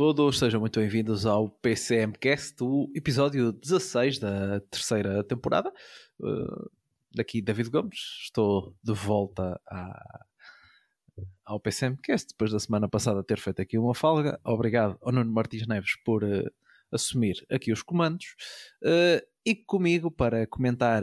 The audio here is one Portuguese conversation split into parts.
Todos, sejam muito bem-vindos ao PCMcast, o episódio 16 da terceira temporada. Uh, daqui David Gomes, estou de volta ao PCMcast depois da semana passada ter feito aqui uma falga. Obrigado ao Nuno Martins Neves por uh, assumir aqui os comandos uh, e comigo para comentar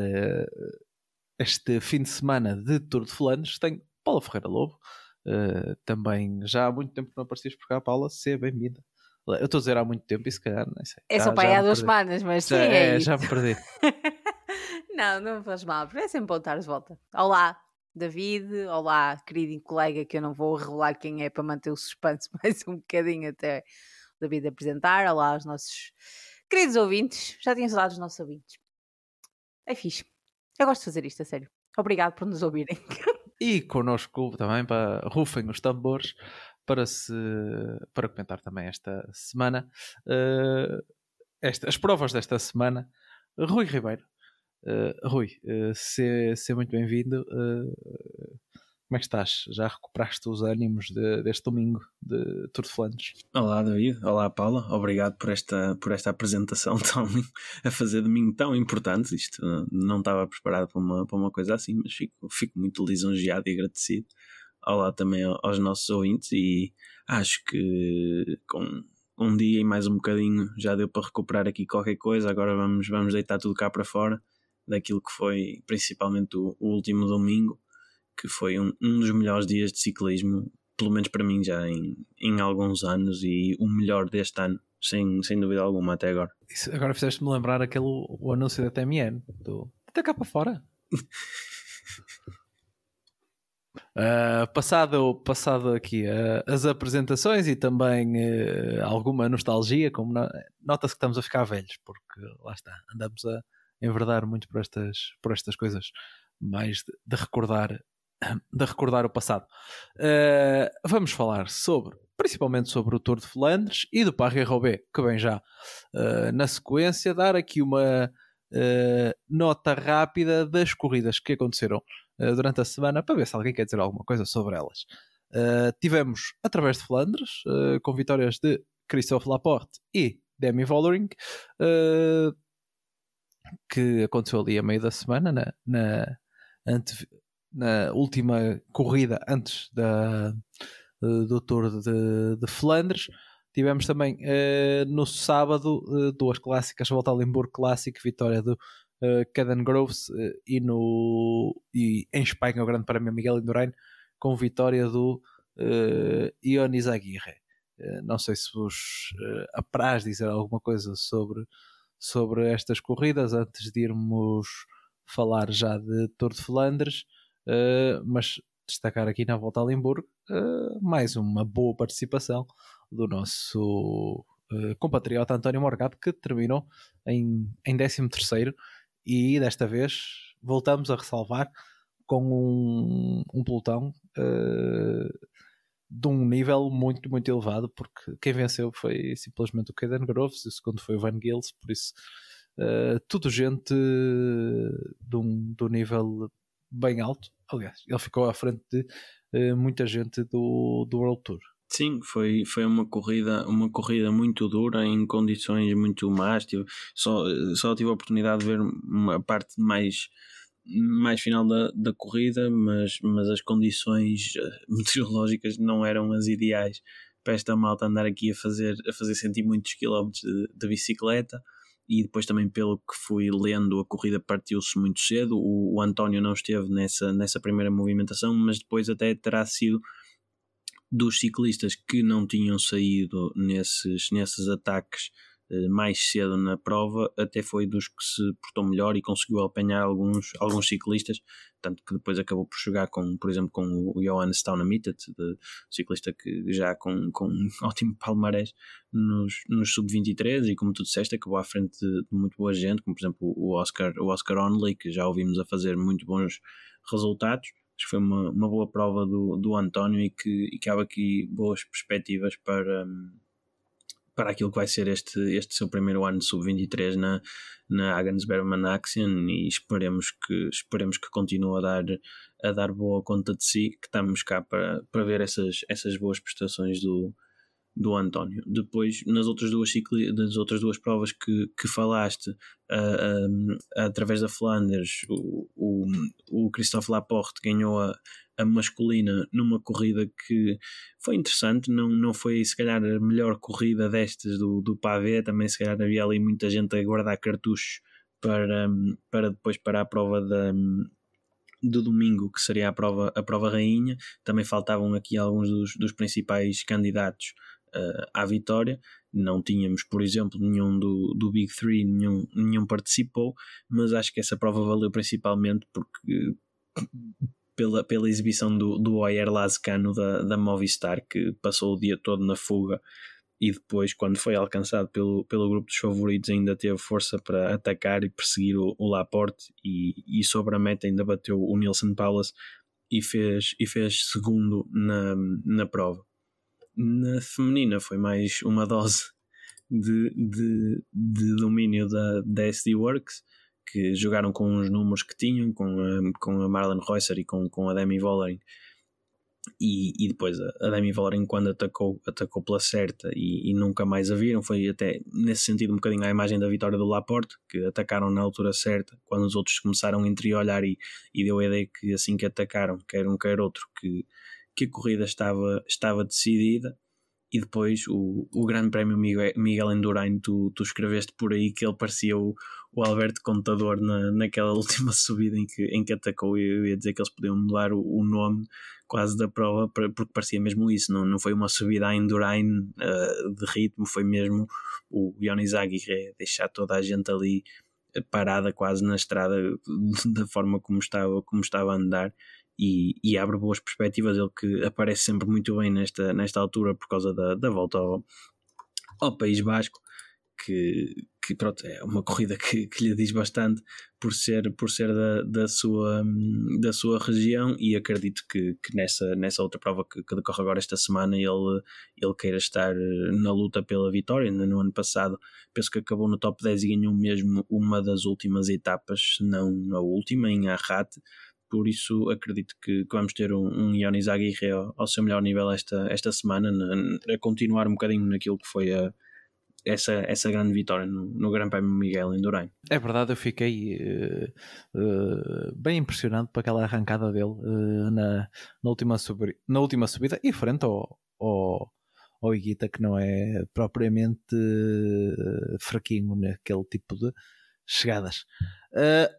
este fim de semana de Tour de Flandres tenho Paula Ferreira Lobo. Uh, também já há muito tempo que não aparecias por cá, Paula, seja bem-vinda. Eu estou a dizer há muito tempo e se calhar, não sei. É só para aí há duas semanas, mas já, sim, é, é já me perdi. não, não faz mal, porque é sempre bom estar de volta. Olá, David, olá, querido colega, que eu não vou revelar quem é para manter o suspense mais um bocadinho até o David apresentar. Olá aos nossos queridos ouvintes, já tinha saudades dos nossos ouvintes. É fixe. Eu gosto de fazer isto, a sério. Obrigado por nos ouvirem. e connosco também para rufem os tambores para se para comentar também esta semana. Uh, esta, as provas desta semana. Rui Ribeiro uh, Rui, uh, seja muito bem-vindo uh, como é que estás? Já recuperaste os ânimos de, deste domingo de Tour de Flandres? Olá David, olá Paula, obrigado por esta, por esta apresentação tão, a fazer de mim tão importante. Isto não estava preparado para uma, para uma coisa assim, mas fico, fico muito lisonjeado e agradecido. Olá também aos nossos ouvintes e acho que com um dia e mais um bocadinho já deu para recuperar aqui qualquer coisa. Agora vamos, vamos deitar tudo cá para fora daquilo que foi principalmente o, o último domingo que foi um, um dos melhores dias de ciclismo, pelo menos para mim já em, em alguns anos, e o melhor deste ano, sem, sem dúvida alguma, até agora. Isso, agora fizeste-me lembrar aquele o anúncio da TMN, do até cá para fora. Uh, passado, passado aqui uh, as apresentações e também uh, alguma nostalgia, como no, nota-se que estamos a ficar velhos, porque lá está, andamos a enverdar muito por estas, por estas coisas, mais de, de recordar de recordar o passado. Uh, vamos falar sobre, principalmente sobre o Tour de Flandres e do Paris-Roubaix, que vem já uh, na sequência, dar aqui uma uh, nota rápida das corridas que aconteceram durante a semana, para ver se alguém quer dizer alguma coisa sobre elas. tivemos, através de Flandres, com vitórias de Christophe Laporte e Demi Vollering, que aconteceu ali a meio da semana, na, na ante, na última corrida antes da, do Tour de, de Flandres. Tivemos também uh, no sábado uh, duas clássicas, Volta ao Limburgo Clássico, vitória do uh, Caden Groves e, no, e em Espanha o Grande Prémio Miguel Indurain com vitória do Ionis Aguirre. não sei se vos apraz dizer alguma coisa sobre, sobre estas corridas antes de irmos falar já de Tour de Flandres. Uh, mas destacar aqui na volta a Limburgo uh, mais uma boa participação do nosso uh, compatriota António Morgado que terminou em, em 13 e desta vez voltamos a ressalvar com um, um pelotão de um nível muito, muito elevado, porque quem venceu foi simplesmente o Caden Groves e o segundo foi o Van Gils, por isso uh, tudo gente de um, um nível bem alto. Aliás, ele ficou à frente de uh, muita gente do, do World Tour. Sim, foi, foi uma corrida uma corrida muito dura em condições muito más. Tive, só, só tive a oportunidade de ver uma parte mais mais final da, da corrida, mas, mas as condições eh, meteorológicas não eram as ideais para esta malta andar aqui a fazer, a fazer sentir muitos quilómetros de, de bicicleta e depois também pelo que fui lendo a corrida partiu-se muito cedo. O, o, António não esteve nessa, nessa primeira movimentação mas depois até terá sido dos ciclistas que não tinham saído nesses, nesses ataques mais cedo na prova, até foi dos que se portou melhor e conseguiu apanhar alguns, alguns ciclistas, tanto que depois acabou por jogar com, por exemplo, com o Johan Staunamittet, ciclista que já com, com um ótimo palmarés nos, nos sub-23 e como tu disseste, acabou à frente de, de, muito boa gente, como por exemplo o Oscar, o Oscar Onley, que já ouvimos a fazer muito bons resultados. Acho que foi uma, uma boa prova do, do António e que, e que há aqui boas perspectivas para, para aquilo que vai ser este, este seu primeiro ano de sub-23 na, na Agnes Berman Action e esperemos que, esperemos que continue a dar, a dar boa conta de si, que estamos cá para, para ver essas, essas boas prestações do, do António. Depois, nas outras duas, cicli, nas outras duas provas que, que falaste, uh, um, através da Flanders, o, o, o Christophe Laporte ganhou a, a masculina numa corrida que foi interessante, não, não foi se calhar a melhor corrida destas do, do Pavé, também se calhar havia ali muita gente a guardar cartuchos para, para depois para a prova da, do domingo, que seria a prova, a prova rainha. Também faltavam aqui alguns dos, dos principais candidatos uh, à vitória. Não tínhamos, por exemplo, nenhum do, do Big Three, nenhum, nenhum participou, mas acho que essa prova valeu principalmente porque pela, pela exibição do, do Oyer Lazcano da, da Movistar, que passou o dia todo na fuga e depois, quando foi alcançado pelo, pelo grupo dos favoritos, ainda teve força para atacar e perseguir o, o Laporte e, e sobre a meta ainda bateu o Nilson Paulus e fez, e fez segundo na, na prova. Na feminina foi mais uma dose de, de, de domínio da, da SD Works, que jogaram com os números que tinham, com a, com a Marlon Reusser e com, com a Demi Vollering. E, e depois a, Demi Vollering, quando atacou, atacou pela certa e, e, nunca mais a viram. Foi até nesse sentido um bocadinho a imagem da vitória do Laporte, que atacaram na altura certa, quando os outros começaram a entreolhar e, e deu a ideia que assim que atacaram, quer um quer outro, que que a corrida estava, estava decidida e depois o, o Grande Prémio Miguel, Miguel Endurain, tu, tu escreveste por aí que ele parecia o, o Alberto Contador na, naquela última subida em que, em que atacou. Eu ia dizer que eles podiam mudar o, o nome quase da prova porque parecia mesmo isso. Não, não foi uma subida a Endurain uh, de ritmo, foi mesmo o Ionis Aguirre deixar toda a gente ali parada quase na estrada da forma como estava, como estava a andar e, e, abre boas perspectivas. Ele que aparece sempre muito bem nesta, nesta altura por causa da, da volta ao, ao País Basco, que, que pronto, é uma corrida que, que lhe diz bastante por ser, por ser da, da, sua, da sua região e acredito que, que nessa, nessa outra prova que, que decorre agora esta semana ele, ele queira estar na luta pela vitória. No ano passado penso que acabou no top 10 e ganhou mesmo uma das últimas etapas, não a última, em Arrat por isso acredito que, que vamos ter um, um Ionis Aguirre ao, ao, seu melhor nível esta, esta semana, na, a continuar um bocadinho naquilo que foi a, essa, essa grande vitória no, no Gran Prémio Miguel em Durém. É verdade, eu fiquei uh, uh, bem impressionado por aquela arrancada dele uh, na, na, última subi na última subida e frente ao, ao, ao Iguita, que não é propriamente fraquinho naquele tipo de chegadas.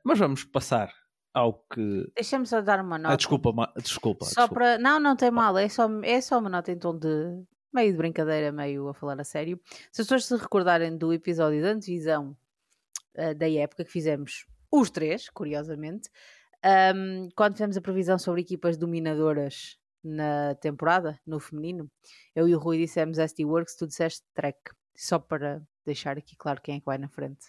mas vamos passar ao que. Deixa-me só dar uma nota. Ah, desculpa, ma... desculpa. Só desculpa. para. Não, não tem mal, é só, é só uma nota em tom de. meio de brincadeira, meio a falar a sério. Se as pessoas se recordarem do episódio da antevisão uh, da época que fizemos os três, curiosamente, um, quando fizemos a previsão sobre equipas dominadoras na temporada, no feminino, eu e o Rui dissemos SD Works, tu disseste Trek. Só para deixar aqui claro quem é que vai na frente.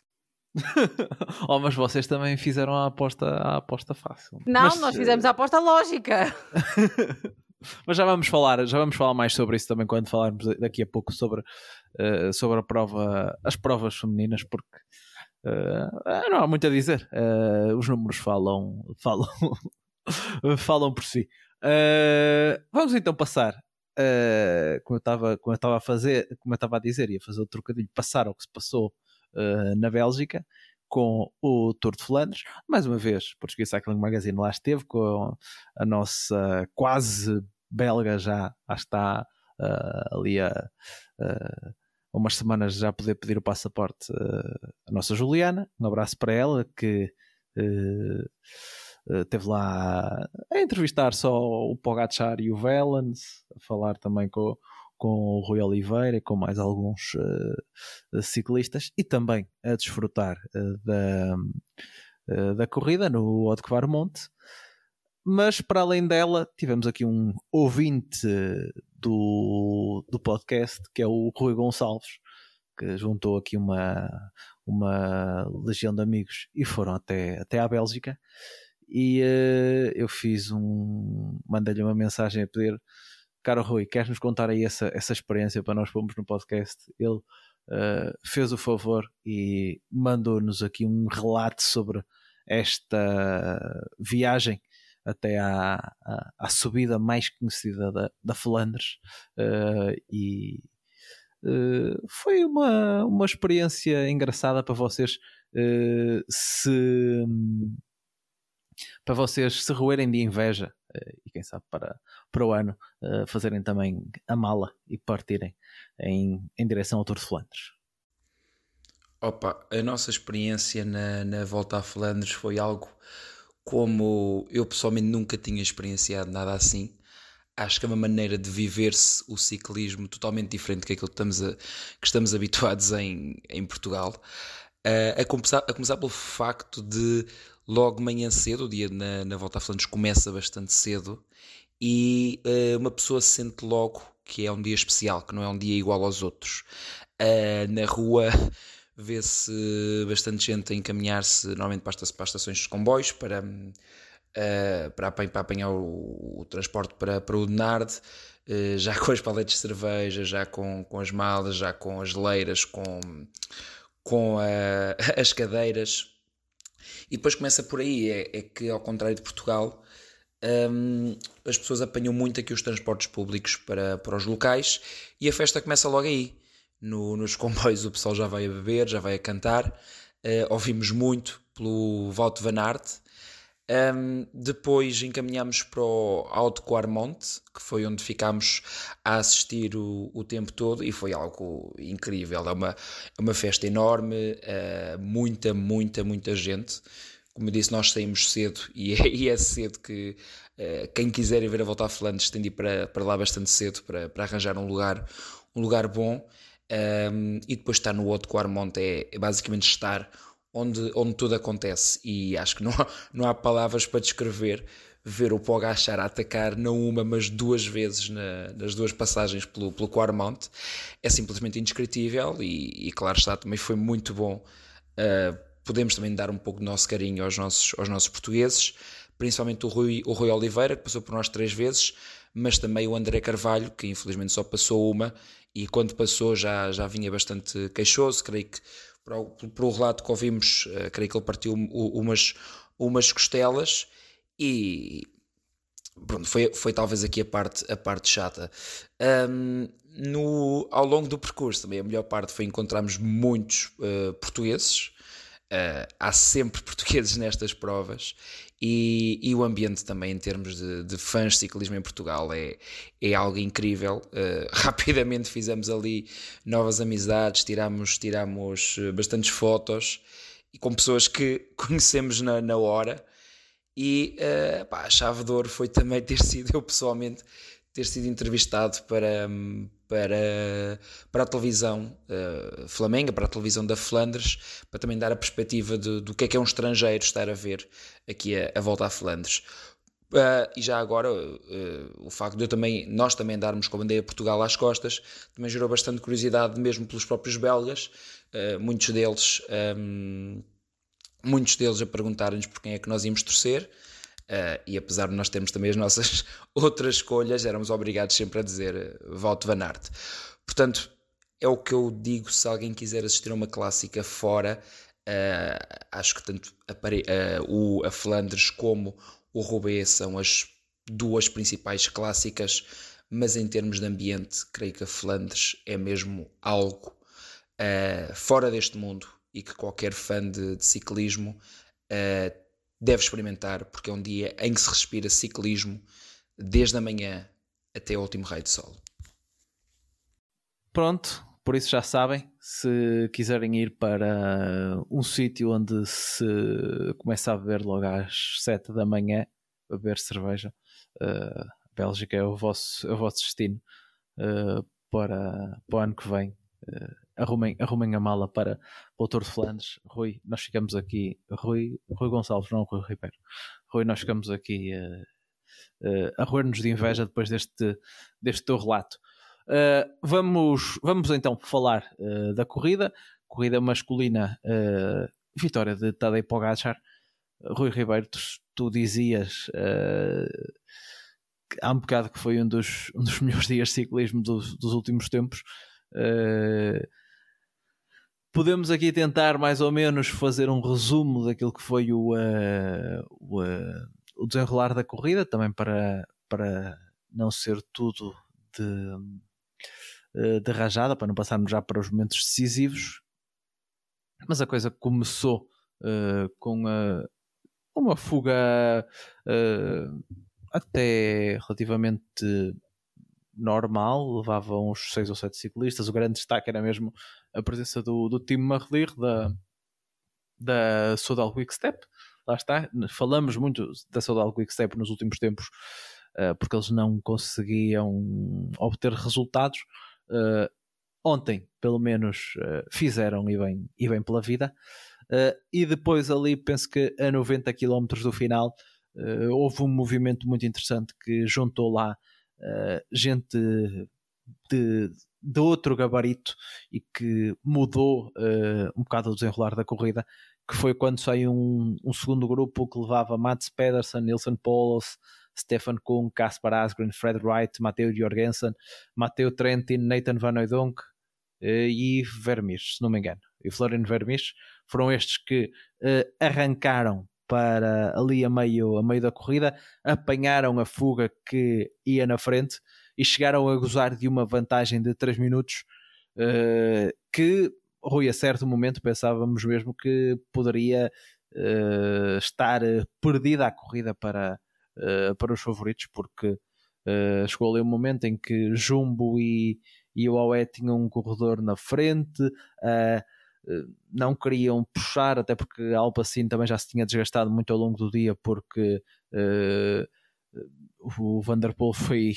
oh, mas vocês também fizeram a aposta, a aposta fácil. Não, mas, nós fizemos a aposta lógica. mas já vamos falar, já vamos falar mais sobre isso também quando falarmos daqui a pouco sobre, uh, sobre a prova, as provas femininas, porque uh, não há muito a dizer. Uh, os números falam, falam, falam por si. vamos então passar. como eu estava como eu estava a fazer como eu estava a dizer ia fazer o trocadilho passar ao que se passou uh, na Bélgica com o Tour de Flandres. Mais uma vez, Português Cycling Magazine lá esteve com a nossa quase belga já, já está uh, ali a, uh, umas semanas já poder pedir o passaporte uh, nossa Juliana. Um abraço para ela que esteve lá a entrevistar só o Pogacar e o Velens, a falar também com, com o Rui Oliveira e com mais alguns uh, ciclistas e também a desfrutar uh, da, uh, da corrida no Odquar Monte. Mas para além dela, tivemos aqui um ouvinte do, do podcast que é o Rui Gonçalves, que juntou aqui uma, uma legião de amigos e foram até, até à Bélgica. E eu fiz um. Mandei-lhe uma mensagem a pedir Caro Rui, queres nos contar aí essa, essa experiência para nós pormos no podcast? Ele uh, fez o favor e mandou-nos aqui um relato sobre esta viagem até à, à, à subida mais conhecida da, da Flandres uh, e uh, foi uma, uma experiência engraçada para vocês se para vocês se roerem de inveja e quem sabe para, para o ano eh, fazerem também a mala e partirem em, em direção ao Tour de Flandres. Opa, a nossa experiência na, na volta a Flandres foi algo como eu pessoalmente nunca tinha experienciado nada assim. Acho que é uma maneira de viver-se o ciclismo totalmente diferente que aquilo que estamos, a, que estamos habituados em, em Portugal. Uh, a, começar, a começar pelo facto de logo manhã cedo, o dia na, na volta a Flandres começa bastante cedo e uh, uma pessoa sente logo que é um dia especial, que não é um dia igual aos outros. Uh, na rua vê-se bastante gente a encaminhar-se normalmente para as, estações dos comboios para, uh, para, para, apanhar o, o, transporte para, para o Denard, uh, já com as paletes de cerveja, já com, com as malas, já com as geleiras, com, com as cadeiras e depois começa por aí, é, é que ao contrário de Portugal, um, as pessoas apanham muito aqui os transportes públicos para, para os locais e a festa começa logo aí. No, nos comboios o pessoal já vai a beber, já vai a cantar. Uh, ouvimos muito pelo Wout van Aert, um, depois encaminhamos para o Alto Quarmonte, que foi onde ficámos a assistir o, o tempo todo e foi algo incrível. É uma, é uma festa enorme, uh, muita, muita, muita gente. Como eu disse, nós saímos cedo e é, e é cedo que uh, quem quiser ver a volta a Flandres tem de ir para, para lá bastante cedo para, para arranjar um lugar, um lugar bom. Um, e depois estar no Alto Quarmonte é, é basicamente estar onde, onde tudo acontece. E acho que não há, não há palavras para descrever ver o Pogachar atacar não uma, mas duas vezes na, nas duas passagens pelo, pelo Quarmont. É simplesmente indescritível e, e, claro está, também foi muito bom. Uh, podemos também dar um pouco do nosso carinho aos nossos, aos nossos portugueses, principalmente o Rui, o Rui Oliveira, que passou por nós três vezes, mas também o André Carvalho, que infelizmente só passou uma, e quando passou já, já vinha bastante queixoso, creio que para o, relato que ouvimos, uh, creio que ele partiu umas, umas costelas e pronto, foi, foi talvez aqui a parte, a parte chata. Um, no, ao longo do percurso também a melhor parte foi encontrarmos muitos uh, portugueses. Uh, há sempre portugueses nestas provas e, e, o ambiente também em termos de, de, fãs de ciclismo em Portugal é, é algo incrível. Uh, rapidamente fizemos ali novas amizades, tiramos, tiramos eh, bastantes fotos e com pessoas que conhecemos na, na hora. E uh, pá, a chave de ouro foi também ter sido eu pessoalmente ter sido entrevistado para, para, para a televisão uh, flamenga, para a televisão da Flandres, para também dar a perspectiva de, do que é que é um estrangeiro estar a ver aqui a, a volta à Flandres. Uh, e já agora, uh, o facto de eu também, nós também darmos com a bandeira Portugal às costas, também gerou bastante curiosidade, mesmo pelos próprios belgas, muitos deles. Um, muitos deles a perguntarem-nos por quem é que nós íamos torcer, Uh, e apesar de nós termos também as nossas outras escolhas, éramos obrigados sempre a dizer uh, Wout van Aert. Portanto, é o que eu digo se alguém quiser assistir a uma clássica fora. Uh, acho que tanto a, uh, o, a Flandres como o Roubaix são as duas principais clássicas, mas em termos de ambiente, creio que a Flandres é mesmo algo fora deste mundo e que qualquer fã de, de ciclismo deve experimentar, porque é um dia em que se respira ciclismo desde a manhã até o último raio de sol. Pronto, por isso já sabem, se quiserem ir para um sítio onde se começa a beber logo às 7 da manhã, a beber cerveja, uh, Bélgica é o vosso, é o vosso destino. Uh, para, para o ano que vem. Uh, arrumem, arrumem a mala para o Tour de Flandres. Rui, nós ficamos aqui. Rui, Rui Gonçalves, não Rui Ribeiro. Rui, nós ficamos aqui uh, uh, a roer-nos de inveja depois deste, deste teu relato. Uh, vamos, vamos então falar uh, da corrida. Corrida masculina, uh, vitória de Tadej Pogacar. Rui Ribeiro, tu, tu dizias há um bocado que foi um dos, um dos melhores dias de ciclismo dos, dos últimos tempos. Podemos aqui tentar mais ou menos fazer um resumo daquilo que foi o, o, o desenrolar da corrida, também para, para não ser tudo de eh, de rajada, para não passarmos já para os momentos decisivos. Mas a coisa começou uh, com uh, uma fuga uh, até relativamente normal, levava uns 6 ou 7 ciclistas. O grande destaque era mesmo a presença do, do time Marlir da, da Sodal Quickstep. Lá está, falamos muito da Sodal Quickstep nos últimos tempos porque eles não conseguiam obter resultados uh, ontem, pelo menos, uh, fizeram e bem, e bem pela vida. Uh, e depois ali, penso que a 90 km do final, houve um movimento muito interessante que juntou lá gente de, de outro gabarito e que mudou um bocado o desenrolar da corrida, que foi quando saiu um, um segundo grupo que levava Mats Pedersen, Nilsson Paulos, Stefan Kuhn, Kaspar Asgren, Fred Wright, Matteo Jorgensen, Matteo Trentin, Nathan Van Oudonk eh, e Vermis, se não me engano. E Florian Vermis foram estes que uh, arrancaram para ali a meio, a meio da corrida, apanharam a fuga que ia na frente e chegaram a gozar de uma vantagem de 3 minutos uh, que, Rui, a certo momento pensávamos mesmo que poderia uh, estar perdida a corrida para, uh, para os favoritos, porque uh, chegou ali um momento em que Jumbo e, e o Aue tinham um corredor na frente, uh, não queriam puxar, até porque a Alpacine também já se tinha desgastado muito ao longo do dia, porque o Vanderpool foi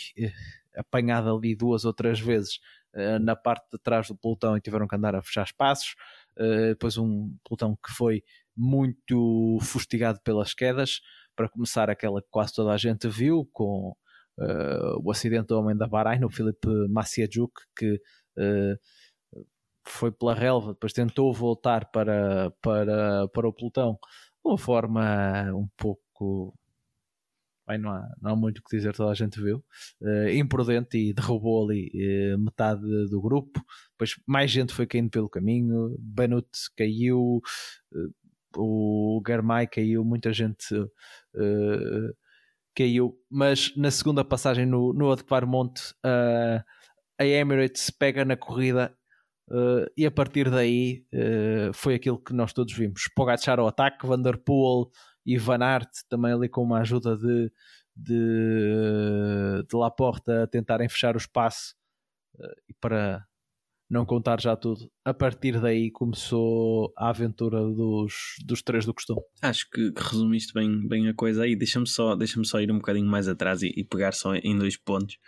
apanhado ali duas ou três vezes na parte de trás do pelotão e tiveram que andar a fechar espaços. depois um pelotão que foi muito fustigado pelas quedas para começar aquela que quase toda a gente viu com uh, o acidente do homem da Bahrein, o Filipe Maciajuk, que uh, foi pela relva, depois tentou voltar para, para, para o pelotão de uma forma um pouco Bem, não, há, não há muito o que dizer, toda a gente viu. Uh, imprudente e derrubou ali uh, metade do grupo. Depois mais gente foi caindo pelo caminho. Benut caiu, uh, o Germay caiu, muita gente uh, caiu, mas na segunda passagem no, no Monte uh, a Emirates pega na corrida uh, e a partir daí foi aquilo que nós todos vimos. Pogacar ao ataque, Vanderpool e Van Aert também ali com uma ajuda de, de, de Laporte a tentarem fechar o espaço e para não contar já tudo, a partir daí começou a aventura dos, dos três do costume. Acho que, que resumiste bem, bem a coisa aí. Deixa-me só, deixa só ir um bocadinho mais atrás e, e pegar só em dois pontos.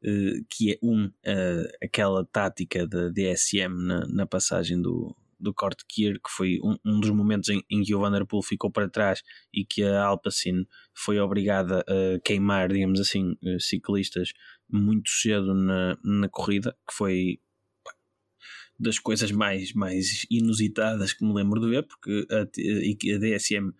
Uh, que é um, uh, aquela tática da DSM na, na passagem do, do corte Kier, que foi um, um dos momentos em, em, que o Vanderpool ficou para trás e que a Alpacin foi obrigada a queimar, digamos assim, eh, ciclistas muito cedo na, na corrida, que foi das coisas mais, mais inusitadas que me lembro de ver, porque a, a DSM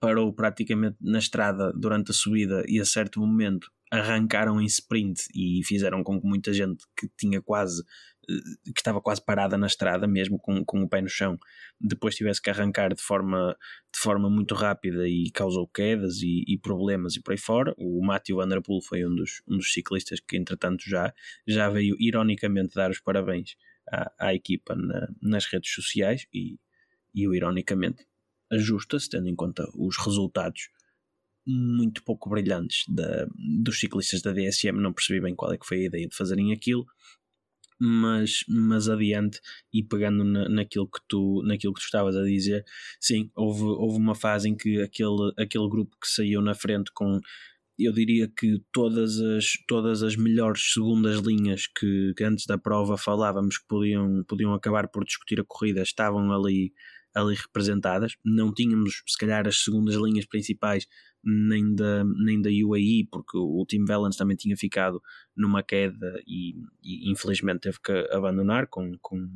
parou praticamente na estrada durante a subida e a certo momento arrancaram em sprint e fizeram com que muita gente que tinha quase eh, que estava quase parada na estrada mesmo com, com o pé no chão depois tivesse que arrancar de forma, de forma muito rápida e causou quedas e, e problemas e por aí fora. O Matthew Van Der Poel foi um dos, um dos ciclistas que entretanto já, já veio ironicamente dar os parabéns à, à equipa na, nas redes sociais e, e o ironicamente ajusta-se, tendo em conta os resultados muito pouco brilhantes da, dos ciclistas da DSM. Não percebi bem qual é que foi a ideia de fazerem aquilo, mas, mas adiante e pegando na, naquilo, que tu, naquilo que tu estavas a dizer, sim, houve, houve uma fase em que aquele, aquele grupo que saiu na frente com eu diria que todas as, todas as melhores segundas linhas que, que antes da prova falávamos que podiam, podiam acabar por discutir a corrida estavam ali, ali representadas. Não tínhamos, se calhar, as segundas linhas principais nem da, nem da UAE, porque o Tim Valence também tinha ficado numa queda e, e infelizmente teve que abandonar com, com,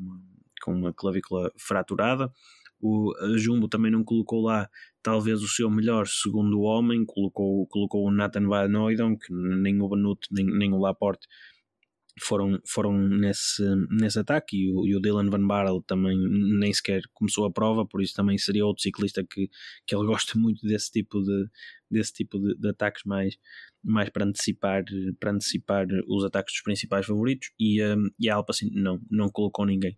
com uma clavícula fraturada. O Jumbo também não colocou lá talvez o seu melhor segundo homem, colocou, colocou o Nathan Van Noydon, que nem o nem, nem o Laporte foram, foram nesse, nesse ataque e o, e o Dylan Van Barrel também nem sequer começou a prova, por isso também seria outro ciclista que, que ele gosta muito desse tipo de, desse tipo de, de ataques mais, mais para antecipar, para antecipar os ataques dos principais favoritos e, um, e a Alpecin não, não colocou ninguém.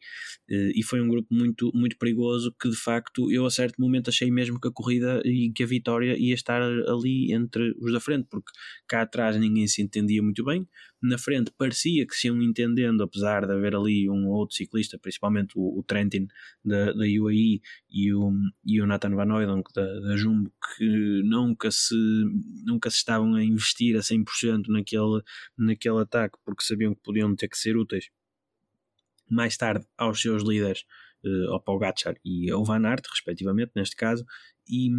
Uh, e foi um grupo muito, muito perigoso que de facto eu a certo momento achei mesmo que a corrida e que a vitória ia estar ali entre os da frente, porque cá atrás ninguém se entendia muito bem, na frente parecia que se iam entendendo, apesar de haver ali um outro ciclista, principalmente o, o Trentin da, da UAE e o, e o Nathan Van Ouden da, da Jumbo, que nunca se, nunca se estavam a investir a 100% naquele, naquele ataque porque sabiam que podiam ter que ser úteis. Mais tarde aos seus líderes, uh, ao Pogacar e ao Van Aert, respectivamente, neste caso, e,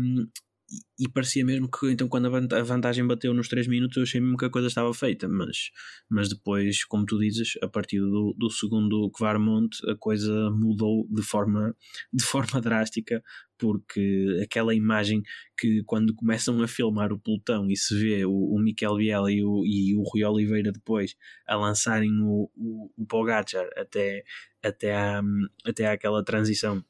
e, parecia mesmo que então quando a vantagem bateu nos 3 minutos eu achei mesmo que a coisa estava feita, mas, mas depois, como tu dizes, a partir do, do segundo Kvarmont a coisa mudou de forma, de forma drástica, porque aquela imagem que quando começam a filmar o pelotão e se vê o, o Miquel Biela e o, e o Rui Oliveira depois a lançarem o, o, o Pogacar até, até, à, até àquela transição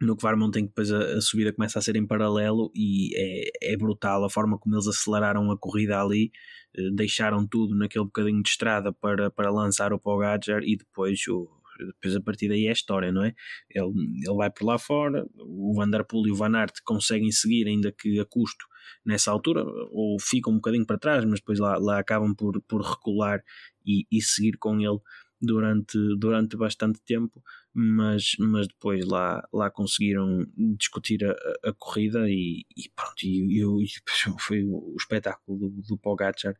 no Kvarmont tem depois a, a, subida começa a ser em paralelo e é, é brutal a forma como eles aceleraram a corrida ali, eh, deixaram tudo naquele bocadinho de estrada para, para lançar o Pogacar e depois o, depois a partir daí é história, não é? Ele, ele vai por lá fora, o Vanderpool e o Van Aert conseguem seguir, ainda que a custo nessa altura, ou ficam um bocadinho para trás, mas depois lá, lá acabam por, por recular e, e seguir com ele durante, durante bastante tempo, mas, mas depois lá, lá conseguiram discutir a, a corrida e, e pronto, e, e, foi o espetáculo do, do Pogacar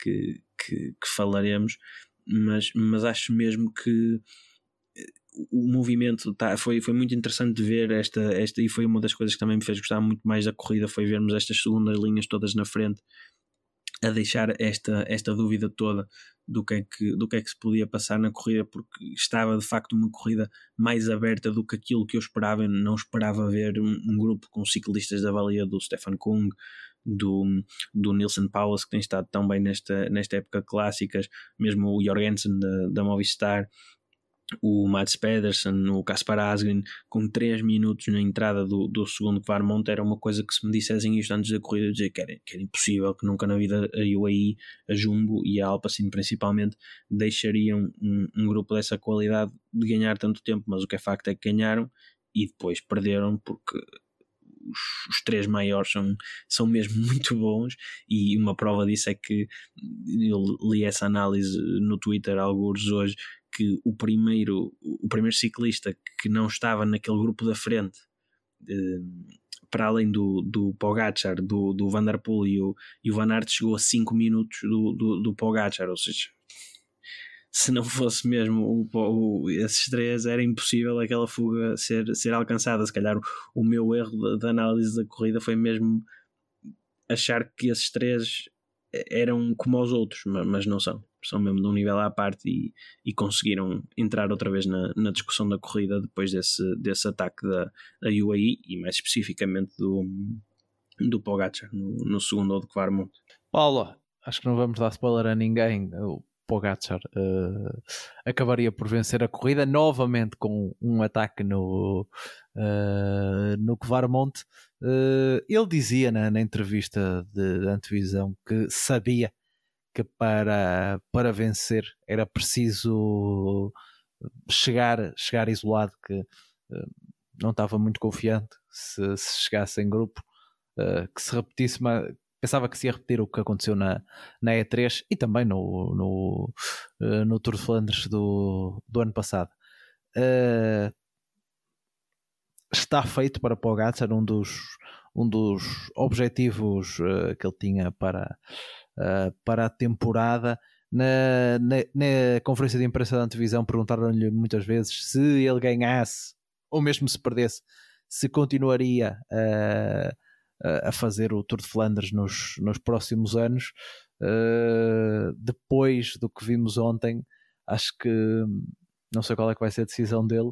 que, que, que falaremos, mas, mas acho mesmo que eh, o movimento tá, foi, foi muito interessante de ver esta, esta e foi uma das coisas que também me fez gostar muito mais da corrida foi vermos estas segundas linhas todas na frente a deixar esta, esta dúvida toda do que, é que, do que é que se podia passar na corrida, porque estava de facto uma corrida mais aberta do que aquilo que eu esperava. Eu não esperava ver um, um grupo com ciclistas da valia do Stefan Kung, do, do Nilsen Powers, que tem estado tão bem nesta, nesta época clássicas, mesmo o Jorgensen da, da Movistar, o Mats Pedersen, o Kaspar Asgreen, com 3 minutos na entrada do, do segundo Kvarmont, era uma coisa que se me dissessem isto antes da corrida, dizer que era, que era impossível, que nunca na vida a UAE, a Jumbo e a Alpacin principalmente deixariam um, um, grupo dessa qualidade de ganhar tanto tempo, mas o que é facto é que ganharam e depois perderam porque os, os, três maiores são, são mesmo muito bons e uma prova disso é que eu li essa análise no Twitter alguns hoje que o primeiro, o primeiro ciclista que não estava naquele grupo da frente, eh, para além do, do Pogacar, do, do Van Der Poel e o, e o Van Aert, chegou a 5 minutos do, do, do Pogacar, ou seja, se não fosse mesmo o, o, esses três, era impossível aquela fuga ser, ser alcançada. Se calhar o, o meu erro da análise da corrida foi mesmo achar que esses três eram como os outros, mas não são são mesmo de um nível à parte e, e conseguiram entrar outra vez na, na discussão da corrida depois desse, desse ataque da, da UAE e mais especificamente do, do Pogacar no, no segundo ou do Kvarmont. Paulo, acho que não vamos dar spoiler a ninguém. O Pogacar uh, acabaria por vencer a corrida novamente com um ataque no, uh, no Kvarmont. Uh, ele dizia na, na entrevista de, de antevisão que sabia que para, para vencer era preciso chegar, chegar isolado, que uh, não estava muito confiante se, se chegasse em grupo, uh, que se repetisse, mas pensava que se ia repetir o que aconteceu na, na E3 e também no, no, uh, no Tour de Flandres do, do ano passado. Está feito para Pogacar, um dos, um dos objetivos que ele tinha para uh, para a temporada. Na, na, na, conferência de imprensa da antevisão perguntaram-lhe muitas vezes se ele ganhasse, ou mesmo se perdesse, se continuaria a fazer o Tour de Flandres nos, nos próximos anos. Uh, depois do que vimos ontem, acho que não sei qual é que vai ser a decisão dele,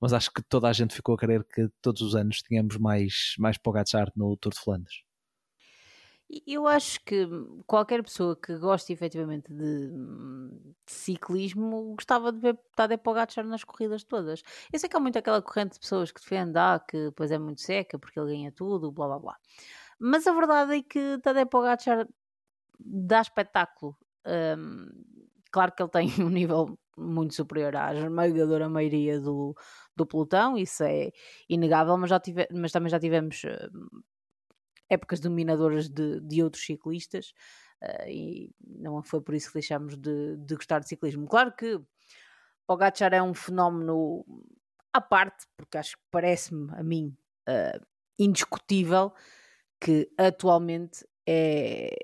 mas acho que toda a gente ficou a querer que todos os anos tenhamos mais, mais Pogacar no Tour de Flandres. Eu acho que qualquer pessoa que goste efetivamente de, de ciclismo gostava de ver Tadej Pogacar nas corridas todas. Eu sei que há muito aquela corrente de pessoas que defende ah, que depois é muito seca porque ele ganha tudo, blá blá blá. Mas a verdade é que Tadej Pogacar dá espetáculo. Um, claro que ele tem um nível muito superior à esmagadora maioria do, do pelotão, isso é inegável, mas, já tive, mas também já tivemos hum, épocas dominadoras de, de outros ciclistas uh, e não foi por isso que deixámos de, de gostar de ciclismo. Claro que Pogacar é um fenómeno à parte, porque acho que parece-me a mim uh, indiscutível que atualmente é,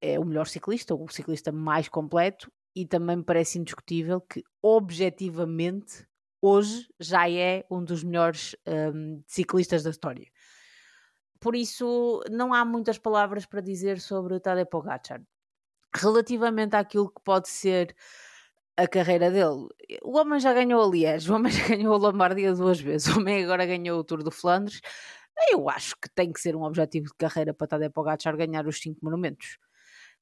é o melhor ciclista, o ciclista mais completo, e também me parece indiscutível que objetivamente hoje já é um dos melhores um, ciclistas da história por isso não há muitas palavras para dizer sobre Tadej Pogacar. Relativamente àquilo que pode ser a carreira dele, o homem já ganhou a Liège, o homem já ganhou a Lombardia duas vezes, o homem agora ganhou o Tour de Flandres. Eu acho que tem que ser um objetivo de carreira para Tadej Pogacar ganhar os cinco monumentos.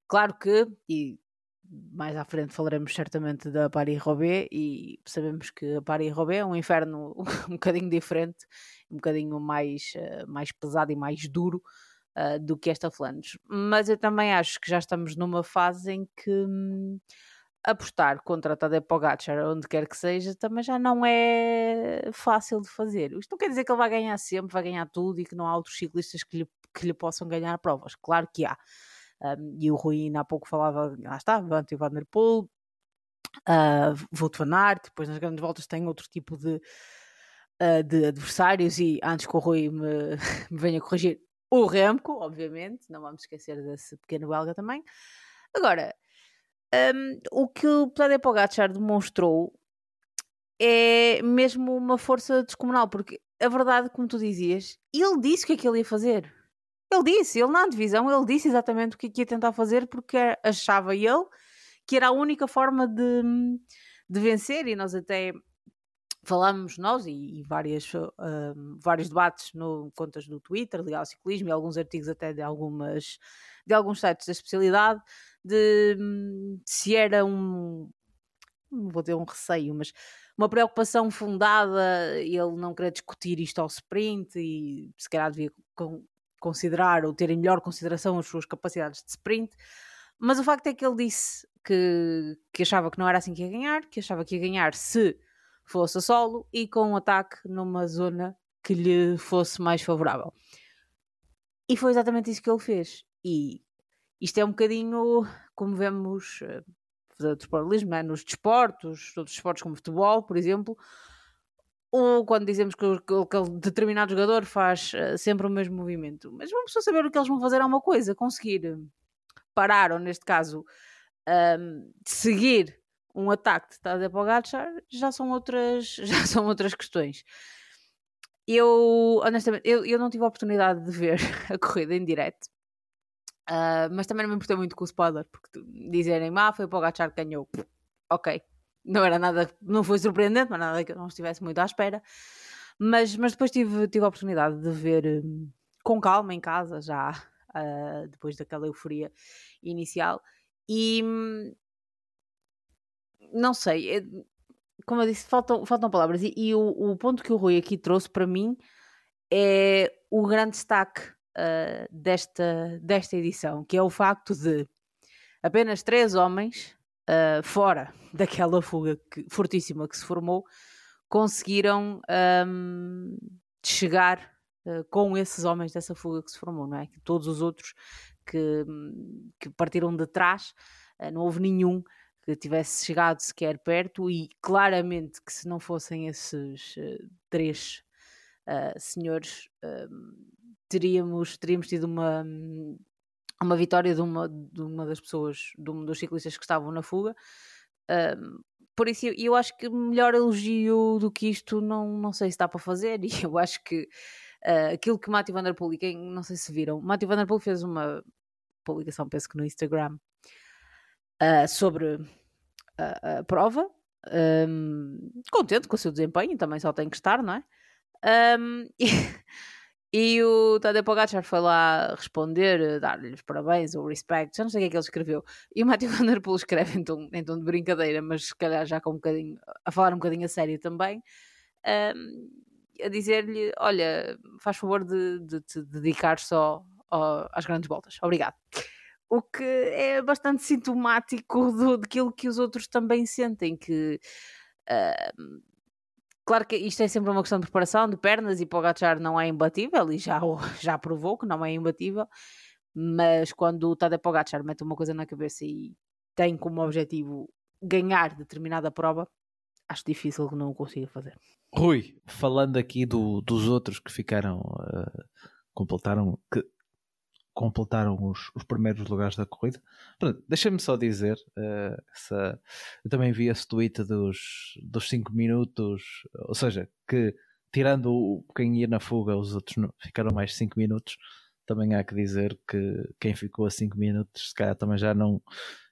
Claro que, e mais à frente falaremos certamente da Paris-Roubaix e sabemos que a Paris-Roubaix é um inferno um bocadinho diferente, um bocadinho mais, uh, mais pesado e mais duro uh, do que esta Flandres. Mas eu também acho que já estamos numa fase em que hum, apostar contra Tadej Pogacar, onde quer que seja, também já não é fácil de fazer. Isto não quer dizer que ele vai ganhar sempre, vai ganhar tudo e que não há outros ciclistas que lhe, que lhe possam ganhar provas. Claro que há. Um, e o Rui ainda há pouco falava, lá está, Vante Van Der Poel, uh, Wout van Aert, depois nas grandes voltas tem outro tipo de, uh, de adversários e antes que o Rui me, me venha corrigir, o Remco, obviamente, não vamos esquecer desse pequeno belga também. Agora, um, o que o Tadej Pogacar demonstrou é mesmo uma força descomunal, porque a verdade, como tu dizias, ele disse o que é que ele ia fazer. Ele disse, ele na divisão, ele disse exatamente o que, ia tentar fazer porque achava ele que era a única forma de, de vencer e nós até falámos nós e, e várias, uh, vários debates no contas do Twitter ligado ao ciclismo e alguns artigos até de algumas de alguns sites da especialidade de, de se era um vou ter um receio, mas uma preocupação fundada ele não querer discutir isto ao sprint e se calhar devia considerar ou ter em melhor consideração as suas capacidades de sprint, mas o facto é que ele disse que, que achava que não era assim que ia ganhar, que achava que ia ganhar se fosse a solo e com um ataque numa zona que lhe fosse mais favorável. E foi exatamente isso que ele fez. E isto é um bocadinho como vemos uh, do paralelismo, é? nos desportos, outros esportes como futebol, por exemplo, ou quando dizemos que, aquele determinado jogador faz uh, sempre o mesmo movimento. Mas vamos só saber o que eles vão fazer é uma coisa, conseguir parar, ou neste caso, um, seguir um ataque de Tadej Pogacar, já são outras, já são outras questões. Eu, honestamente, eu, eu não tive a oportunidade de ver a corrida em direto, uh, mas também não me importei muito com o spoiler, porque dizerem, ah, foi o Pogacar que ganhou. Ok, não era nada, não foi surpreendente, mas nada que eu não estivesse muito à espera. Mas, mas depois tive, tive a oportunidade de ver um, com calma em casa, já uh, depois daquela euforia inicial. E hum, não sei, é, como eu disse, faltam, faltam palavras. E, e o, o, ponto que o Rui aqui trouxe para mim é o grande destaque uh, desta, desta edição, que é o facto de apenas três homens uh, fora daquela fuga que, fortíssima que se formou, conseguiram um, chegar uh, com esses homens dessa fuga que se formou, não é? Que todos os outros que, que partiram de trás, uh, não houve nenhum que tivesse chegado sequer perto e claramente que se não fossem esses três senhores teríamos, teríamos tido uma uma vitória de uma, de uma das pessoas, de um dos ciclistas que estavam na fuga. Um, por isso, eu, acho que melhor elogio do que isto não, não sei se dá para fazer. E eu acho que uh, aquilo que Matthew Van Der Poel, e quem não sei se viram, Matthew Van Der Poel fez uma publicação, penso que no Instagram, uh, sobre a, a prova. Um, contente com o seu desempenho, também só tem que estar, não é? Um, e, o Tadeu Pogacar foi lá responder, dar-lhe os parabéns, o respect, já não sei o que é que ele escreveu. E o Matthew Van Der Poel escreve em tom, em tom de brincadeira, mas se calhar já com um bocadinho, a falar um bocadinho a sério também, um, a dizer-lhe: Olha, faz favor de, de te dedicar só às grandes voltas. Obrigado o que é bastante sintomático do, daquilo que os outros também sentem, que claro que isto é sempre uma questão de preparação, de pernas, e Pogacar não é imbatível, e já, já provou que não é imbatível, mas quando o Tadej Pogacar mete uma coisa na cabeça e tem como objetivo ganhar determinada prova, acho difícil que não o consiga fazer. Rui, falando aqui do, dos outros que ficaram, uh, completaram, que completaram os, os primeiros lugares da corrida. Deixa-me só dizer, uh, essa, eu também vi esse tweet dos 5 minutos, ou seja, que tirando o, quem ia na fuga, os outros não, ficaram mais 5 minutos. Também há que dizer que quem ficou a 5 minutos, se calhar também já não,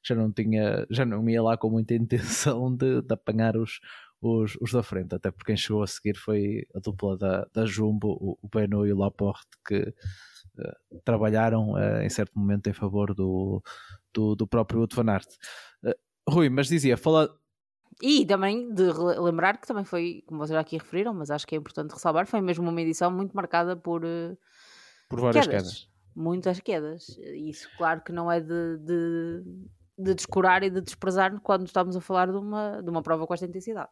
já não tinha, já não ia lá com muita intenção de, de apanhar os, os, os, da frente, até porque quem chegou a seguir foi a dupla da, da Jumbo, o, o Beno e o Laporte, que trabalharam uh, em certo momento em favor do, do, do próprio Wout van Aert. Uh, Rui, mas dizia, fala... E também de lembrar que também foi, como vocês já aqui referiram, mas acho que é importante ressalvar, foi mesmo uma edição muito marcada por, por várias quedas. quedas. Muitas quedas. Isso, claro que não é de, de, de descurar e de desprezar quando estamos a falar de uma, de uma prova com esta intensidade.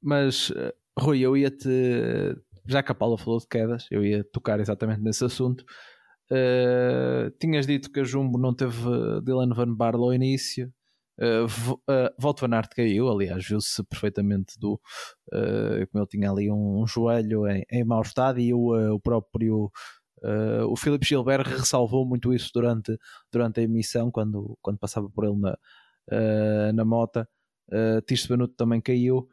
Mas, Rui, eu ia-te já que a Paula falou de quedas, eu ia tocar exatamente nesse assunto. Uh, tinhas dito que a Jumbo não teve Dylan Van Barlo ao início. Uh, uh, Volto Van Aert caiu, aliás, viu-se perfeitamente do uh, como ele tinha ali um, um joelho em, em mau estado e o, o próprio o Filipe Gilbert ressalvou muito isso durante, durante a emissão, quando, quando passava por ele na, na mota. Uh, Tirso Benuto também caiu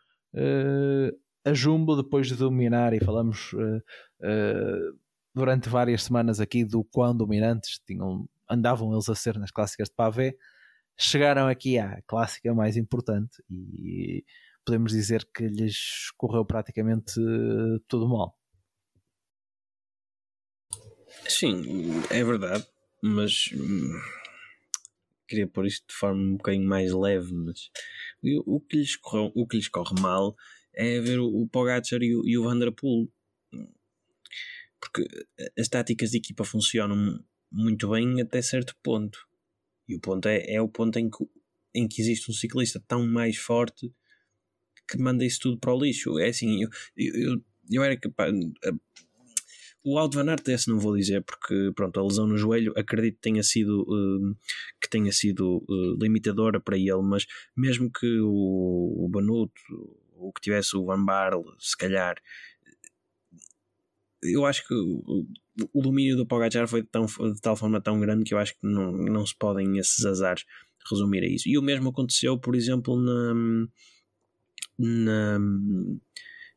a Jumbo, depois de dominar, e falamos uh, uh, durante várias semanas aqui do quão dominantes tinham, andavam eles a ser nas clássicas de pavé, chegaram aqui à clássica mais importante e podemos dizer que lhes correu praticamente uh, tudo mal. Sim, é verdade, mas hum, queria pôr isto de forma um bocadinho mais leve, mas o, que, lhes corre, o que lhes corre mal é ver o, o Pogacar e o, e o Vanderpool. Porque as táticas de equipa funcionam muito bem até certo ponto. E o ponto é, é o ponto em que, em que existe um ciclista tão mais forte que manda isso tudo para o lixo. É assim, eu, eu, eu era capaz. O Aldo Van Aert, esse não vou dizer, porque pronto, a lesão no joelho acredito que tenha sido, uh, que tenha sido uh, limitadora para ele, mas mesmo que o, o Banuto, ou que tivesse o Van Barle, se calhar. Eu acho que o, o domínio do Pogacar foi de, tão, de tal forma tão grande que eu acho que não, não se podem esses azares resumir a isso. E o mesmo aconteceu, por exemplo, na, na,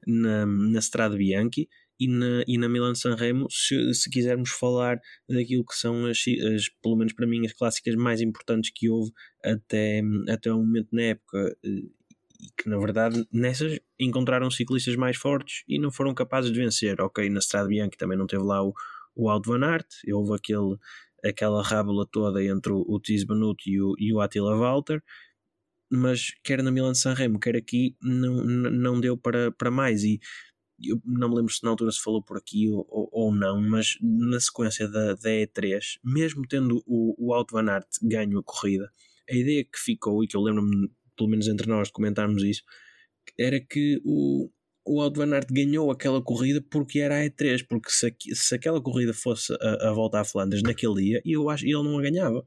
na, na Bianchi e na, e na Milan Sanremo, se, se quisermos falar daquilo que são as, as, pelo menos para mim, as clássicas mais importantes que houve até, até o momento na época e que na verdade nessas encontraram ciclistas mais fortes e não foram capazes de vencer. Ok, na Strade Bianchi também não teve lá o, o Aldo Van Aert, houve aquele, aquela rábula toda entre o, o Tiz Benut e o, e o Attila Walter, mas quer na Milan San Remo, quer aqui, não, não deu para, para mais. E eu não me lembro se na altura se falou por aqui ou, ou, não, mas na sequência da, da E3, mesmo tendo o, o Aldo Van Aert ganho a corrida, a ideia que ficou, e que eu lembro-me pelo menos entre nós, comentarmos isso, era que o, o Aldo Van Aert ganhou aquela corrida porque era a E3, porque se, se aquela corrida fosse a, a volta à Flandres naquele dia, eu acho ele não a ganhava.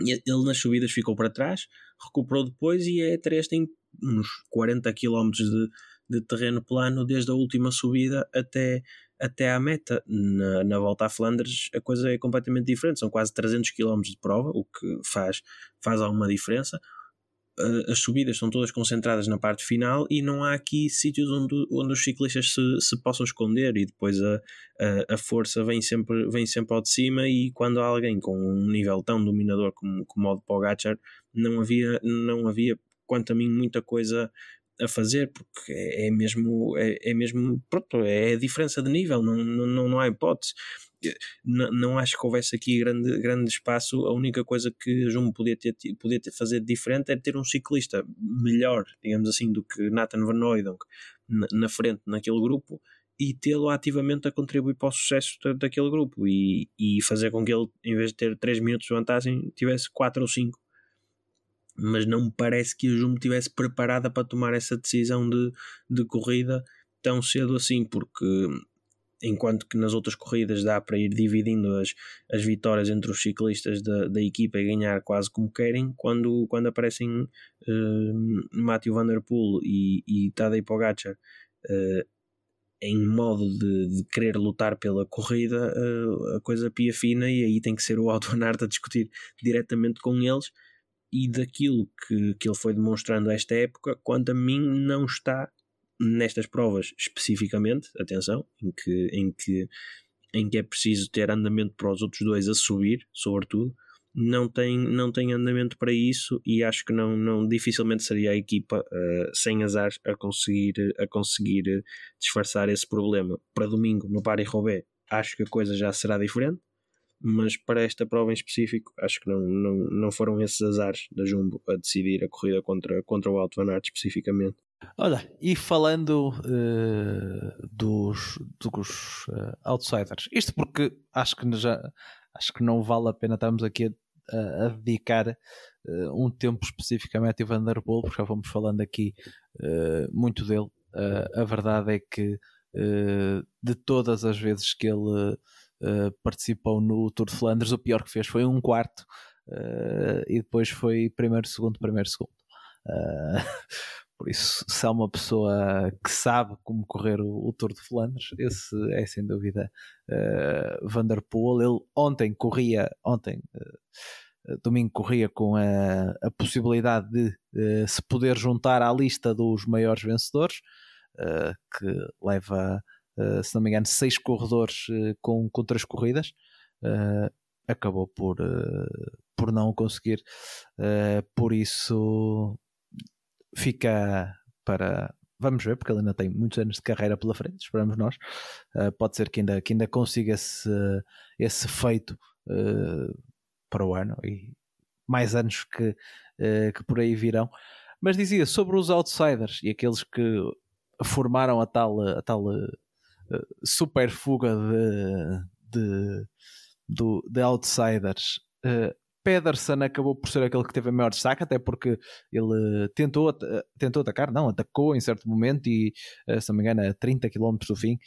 Ele nas subidas ficou para trás, recuperou depois e a E3 tem uns 40 km de, de terreno plano desde a última subida até, até à meta. Na, na volta a Flandres a coisa é completamente diferente, são quase 300 km de prova, o que faz, faz alguma diferença. As subidas são todas concentradas na parte final e não há aqui sítios onde, onde os ciclistas se, se possam esconder e depois a, a, a, força vem sempre, vem sempre ao de cima e quando há alguém com um nível tão dominador como, como o de Pogacar não havia, não havia quanto a mim muita coisa a fazer, porque é, é mesmo, é, é, mesmo, pronto, é a diferença de nível, não, não, não há hipótese. Não, acho que houvesse aqui grande, grande espaço. A única coisa que Jumbo podia, ter, podia ter, fazer diferente é ter um ciclista melhor, digamos assim, do que Nathan Van Noydonk na, na frente naquele grupo e tê-lo ativamente a contribuir para o sucesso daquele grupo e, e fazer com que ele, em vez de ter 3 minutos de vantagem, tivesse 4 ou 5 mas não me parece que a Jumbo estivesse preparada para tomar essa decisão de, de corrida tão cedo assim, porque enquanto que nas outras corridas dá para ir dividindo as, as vitórias entre os ciclistas da, da equipa e ganhar quase como querem, quando, quando aparecem uh, Matthew Van Der Poel e, e Tadej Pogacar uh, em modo de, de, querer lutar pela corrida, uh, a coisa pia fina e aí tem que ser o Auto a discutir diretamente com eles. E daquilo que, que ele foi demonstrando esta época, quanto a mim, não está nestas provas especificamente, atenção, em que, em que, em que é preciso ter andamento para os outros dois a subir, sobretudo, não tem, não tem andamento para isso e acho que não, não dificilmente seria a equipa uh, sem azar a conseguir, a conseguir disfarçar esse problema. Para domingo, no Paris-Roubaix, acho que a coisa já será diferente mas para esta prova em específico acho que não, não, não foram esses azares da Jumbo a decidir a corrida contra, contra o Alto Van Aert especificamente. Olha, e falando uh, dos, dos uh, outsiders, isto porque acho que já acho que não vale a pena estarmos aqui a, a dedicar uh, um tempo especificamente a Van Der Poel, porque já vamos falando aqui muito dele. a verdade é que de todas as vezes que ele participou no Tour de Flandres, o pior que fez foi um quarto e depois foi primeiro, segundo, primeiro, segundo. Uh, por isso, se há uma pessoa que sabe como correr o, o Tour de Flandres, esse é sem dúvida uh, Van der Poel. Ele ontem corria, ontem, uh, domingo corria com a, a possibilidade de uh, se poder juntar à lista dos maiores vencedores, que leva se não me engano, seis corredores com, com três corridas. Acabou por, por não conseguir. por isso fica para. Vamos ver, porque ele ainda tem muitos anos de carreira pela frente, esperamos nós. pode ser que ainda, que ainda consiga esse, esse feito para o ano e mais anos que, que por aí virão. Mas dizia sobre os outsiders e aqueles que formaram a tal, a tal super fuga de, de, de, de outsiders. Uh, Pedersen acabou por ser aquele que teve a maior destaque, até porque ele tentou, tentou atacar, não, atacou em certo momento e, eh, se não me engano, a 30 km do fim,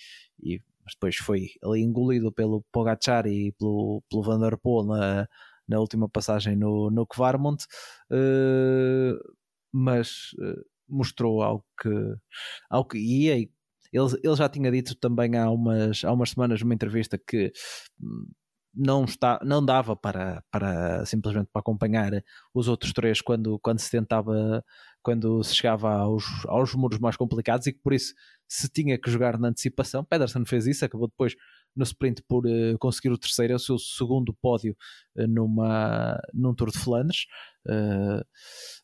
e depois foi ali engolido pelo Pogacar e pelo, pelo Van Der Poel na, na última passagem no, no Kvarmont, uh, mas uh, mostrou algo que, algo que ia e ele, ele já tinha dito também há umas, há umas semanas numa entrevista que hum, não, está, não dava para, para simplesmente para acompanhar os outros três quando, quando se tentava, quando se chegava aos, aos muros mais complicados e que por isso se tinha que jogar na antecipação. Pedersen fez isso, acabou depois no sprint por uh, conseguir o terceiro, é o seu segundo pódio uh, numa, num Tour de Flandres. Uh,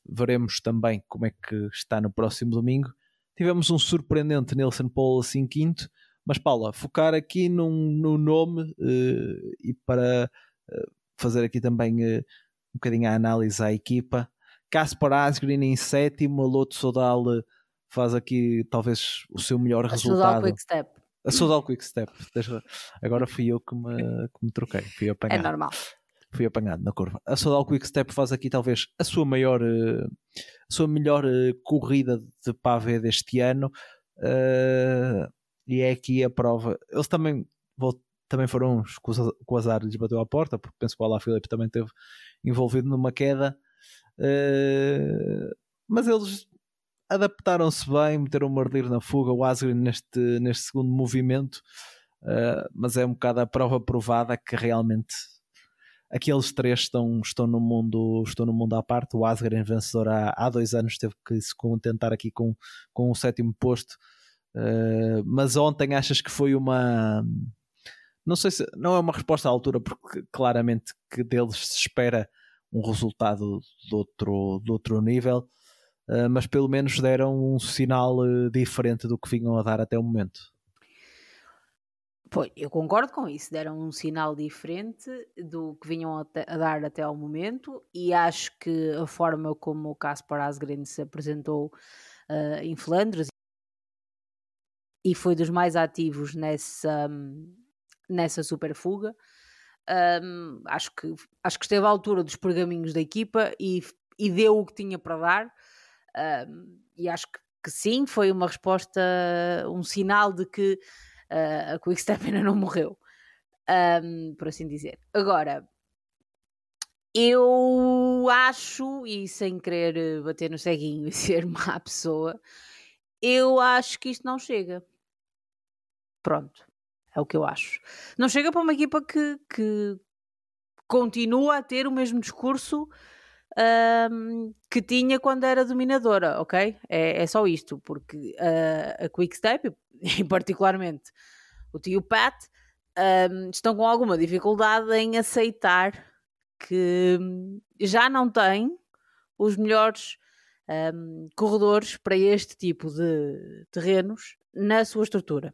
veremos também como é que está no próximo domingo tivemos um surpreendente Nelson Paul assim quinto, mas Paula, focar aqui num, no nome uh, e para uh, fazer aqui também uh, um bocadinho a análise à equipa. Caspar Asgreen em sétimo, Loto Sodal faz aqui talvez o seu melhor a resultado. Sodal Quick Step. A Sodal Quick Step. Agora fui eu que me, que me troquei. Fui apanhado. É normal fui apanhado na curva. A Sodal Quick Step faz aqui talvez a sua maior, a sua melhor corrida de pavé deste ano uh, e é aqui a prova. Eles também, também foram uns que o azar lhes bateu à porta, porque penso que o Alá Filipe também esteve envolvido numa queda, mas eles adaptaram-se bem, meteram o Mardir na fuga, o Asgrim neste, neste segundo movimento. Uh, mas é um bocado a prova provada que realmente aqueles três estão, estão, no, mundo, estão no mundo à parte. O Asgren, vencedor há, há dois anos, teve que se contentar aqui com, com o sétimo posto. Uh, mas ontem achas que foi uma. Não sei se. Não é uma resposta à altura, porque claramente que deles se espera um resultado de outro, de outro nível, uh, mas pelo menos deram um sinal uh, diferente do que vinham a dar até o momento. Pois, eu concordo com isso. Deram um sinal diferente do que vinham a, a dar até ao momento e acho que a forma como o Caspar Asgren se apresentou uh, em Flandres e foi dos mais ativos nessa, nessa super fuga. Um, acho, que, acho que esteve à altura dos pergaminhos da equipa e, e deu o que tinha para dar. Um, e acho que, que sim, foi uma resposta, um sinal de que Uh, a Quickstep ainda não morreu, um, por assim dizer. Agora, eu acho, e sem querer bater no ceguinho e ser má pessoa, eu acho que isto não chega. Pronto, é o que eu acho. Não chega para uma equipa que, que continua a ter o mesmo discurso um, que tinha quando era dominadora, ok? É, é só isto, porque uh, a Quickstep, e particularmente o tio Pat, um, estão com alguma dificuldade em aceitar que já não têm os melhores um, corredores para este tipo de terrenos na sua estrutura.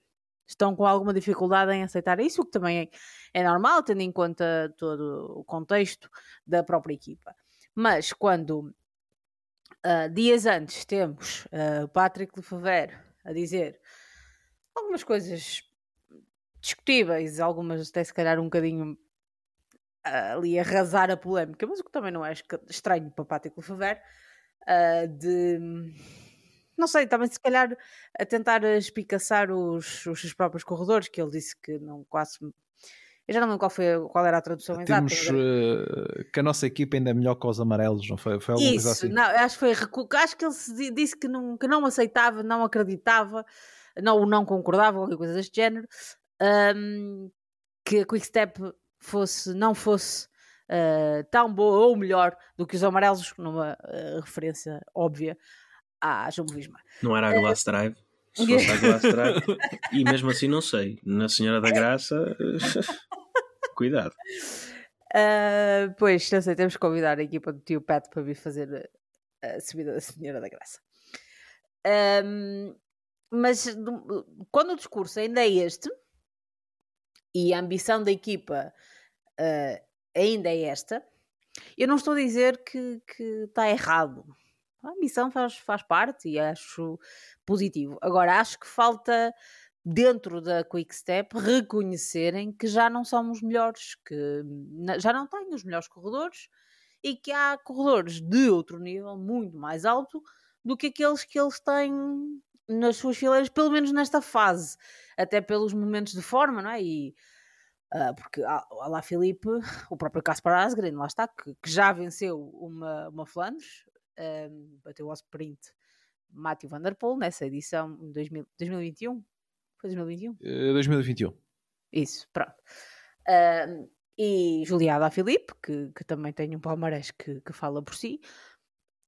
Estão com alguma dificuldade em aceitar isso, o que também é, é normal, tendo em conta todo o contexto da própria equipa. Mas quando uh, dias antes temos uh, Patrick Lefebvre a dizer algumas coisas discutíveis, algumas até se calhar um bocadinho uh, ali arrasar a polémica, mas o que também não é estranho para Patrick Lefebvre, uh, de não sei, também se calhar a tentar espicaçar os, os seus próprios corredores, que ele disse que não quase eu já não lembro qual, foi, qual era a tradução Temos, exata. Uh, que a nossa equipa ainda é melhor que os amarelos, não foi? Foi alguma Isso, coisa assim? Não, acho que foi. Acho que ele disse que não, que não aceitava, não acreditava, não, não concordava, qualquer coisa deste género. Um, que a Quickstep fosse, não fosse uh, tão boa ou melhor do que os amarelos, numa uh, referência óbvia à Jumbo Visma. Não era a Glass Drive? Se fosse a Glass Drive. e mesmo assim não sei. Na Senhora da Graça... Cuidado. Uh, pois, não sei, temos que convidar a equipa do tio Pat para vir fazer a subida da Senhora da Graça. Um, mas quando o discurso ainda é este e a ambição da equipa uh, ainda é esta, eu não estou a dizer que, que está errado. A ambição faz, faz parte e acho positivo. Agora, acho que falta dentro da Quick Step reconhecerem que já não são os melhores, que já não têm os melhores corredores e que há corredores de outro nível muito mais alto do que aqueles que eles têm nas suas fileiras, pelo menos nesta fase, até pelos momentos de forma, não é? E, uh, porque há, lá Filipe, o próprio Caspar Asgren, lá está, que, que, já venceu uma, uma Flandres, um, bateu ao sprint Matthew Van Der Poel nessa edição de 2021, foi 2021? Uh, 2021. Isso, pronto. Uh, e Juliada Filipe, que, que também tem um palmarés que, que fala por si,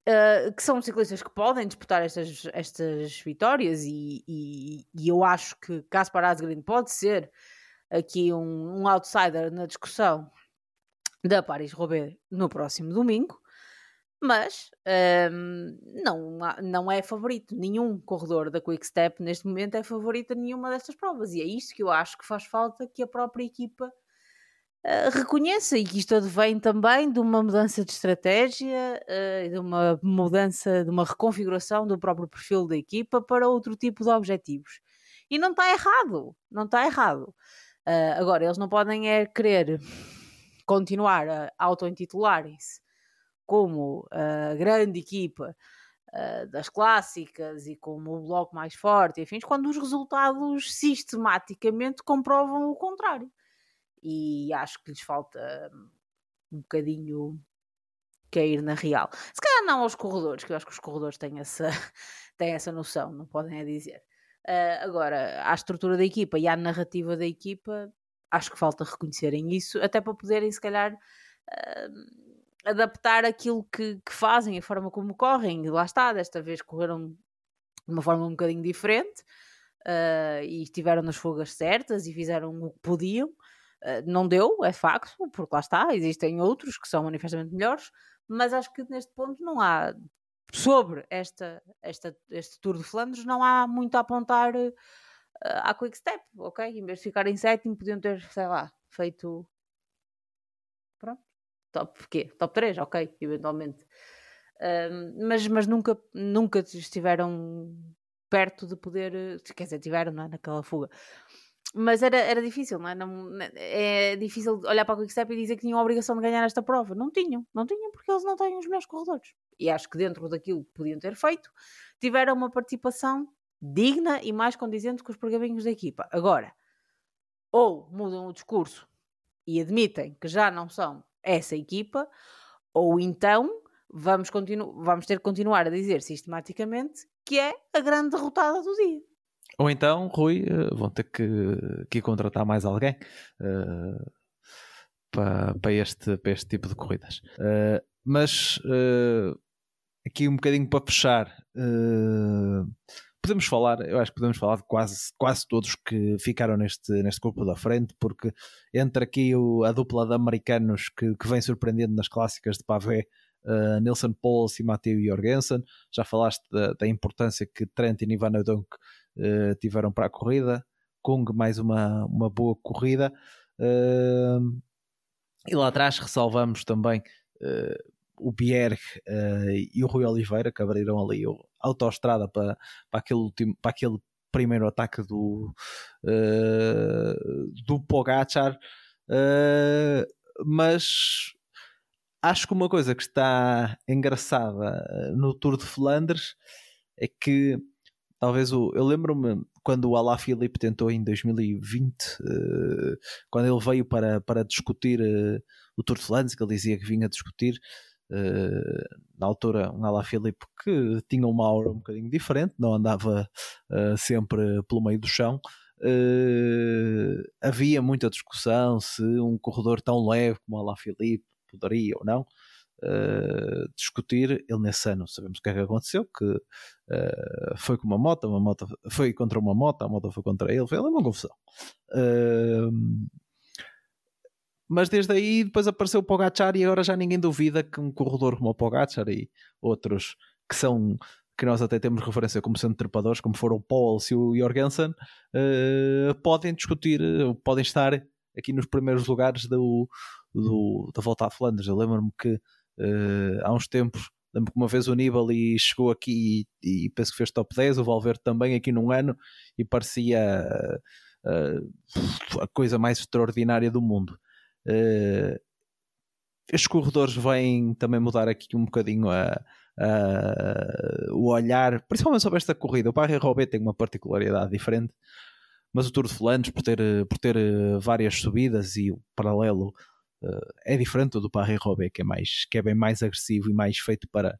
uh, que são ciclistas que podem disputar estas, estas vitórias e, e, e eu acho que Caspar Asgreen pode ser aqui um, um outsider na discussão da Paris-Roubaix no próximo domingo mas um, não, não é favorito. Nenhum corredor da Quick Step neste momento é favorito a nenhuma destas provas, e é isso que eu acho que faz falta que a própria equipa uh, reconheça e que isto advém também de uma mudança de estratégia, uh, de uma mudança, de uma reconfiguração do próprio perfil da equipa para outro tipo de objetivos. E não está errado, não está errado. Uh, agora, eles não podem é querer continuar a auto-intitularem-se como a grande equipa uh, das clássicas e como o bloco mais forte, enfim, quando os resultados sistematicamente comprovam o contrário. E acho que lhes falta um bocadinho cair na real. Se calhar não aos corredores, que eu acho que os corredores têm essa, têm essa noção, não podem a dizer. Uh, agora, à estrutura da equipa e à narrativa da equipa, acho que falta reconhecerem isso, até para poderem, se calhar, uh, adaptar aquilo que, que, fazem, a forma como correm. E lá está, desta vez correram de uma forma um bocadinho diferente uh, e estiveram nas fugas certas e fizeram o que podiam. não deu, é facto, porque lá está, existem outros que são manifestamente melhores, mas acho que neste ponto não há sobre esta, esta, este Tour de Flandres não há muito a apontar uh, à Quick Step, ok? Em vez de ficar em sétimo, podiam ter, sei lá, feito. Top, quê? Top 3, ok, eventualmente. Uh, mas mas nunca, nunca estiveram perto de poder. Quer dizer, tiveram, não é? Naquela fuga mas era, era difícil, não é? Não, é difícil olhar para o Quickstep e dizer que tinham a obrigação de ganhar esta prova. Não tinham, não tinham, porque eles não têm os melhores corredores. E acho que dentro daquilo que podiam ter feito, tiveram uma participação digna e mais condizente com os pergaminhos da equipa. Agora, ou mudam o discurso e admitem que já não são essa equipa, ou então vamos, vamos ter que continuar a dizer sistematicamente que é a grande derrotada do dia. Ou então, Rui, uh, vão ter que, que contratar mais alguém uh, para, para, este, para este tipo de corridas. Uh, mas aqui um bocadinho para fechar, podemos falar, eu acho que podemos falar de quase, quase todos que ficaram neste, neste grupo da frente, porque entre aqui o, a dupla de americanos que, que vem surpreendendo nas clássicas de pavé. Uh, Nilson Pauls e Matteo Jorgensen, já falaste da, da importância que Trent e Ivan Odonk uh, tiveram para a corrida. Kung, mais uma, uma boa corrida. Uh, e lá atrás ressalvamos também uh, o Bierg e o Rui Oliveira, que abriram ali a autoestrada para, para, aquele, último, para aquele primeiro ataque do, do Pogachar. mas acho que uma coisa que está engraçada no Tour de Flandres é que talvez o. Eu lembro-me quando o Alaphilippe tentou em 2020, uh, quando ele veio para, para discutir uh, o Tour de Flandres, que ele dizia que vinha discutir. Uh, na altura, um Alaphilippe que tinha uma aura um bocadinho diferente, não andava sempre pelo meio do chão. havia muita discussão se um corredor tão leve como Alaphilippe poderia ou não uh, discutir. Ele nesse ano sabemos o que é que aconteceu, que uh, foi com uma moto, uma moto foi contra uma moto, a moto foi contra ele, foi uma confusão. Uh, mas desde aí depois apareceu o Pogacar e agora já ninguém duvida que um corredor como o Pogacar e outros que são que nós até temos referência como sendo trepadores, como foram o Paul e o Jorgensen, uh, podem discutir, podem estar aqui nos primeiros lugares do, do da volta a Flandres. Eu lembro-me que uh, há uns tempos. Lembro que uma vez o Nibali chegou aqui e, e, penso que fez top 10, o Valverde também aqui num ano e parecia uh, a coisa mais extraordinária do mundo. Uh, estes corredores vêm também mudar aqui um bocadinho a, a, o olhar, principalmente sobre esta corrida. O Paris Roubaix tem uma particularidade diferente, mas o Tour de Flandres, por ter, por ter várias subidas e o paralelo uh, é diferente do Paris-Roubaix, que é, que é bem mais agressivo e mais feito para,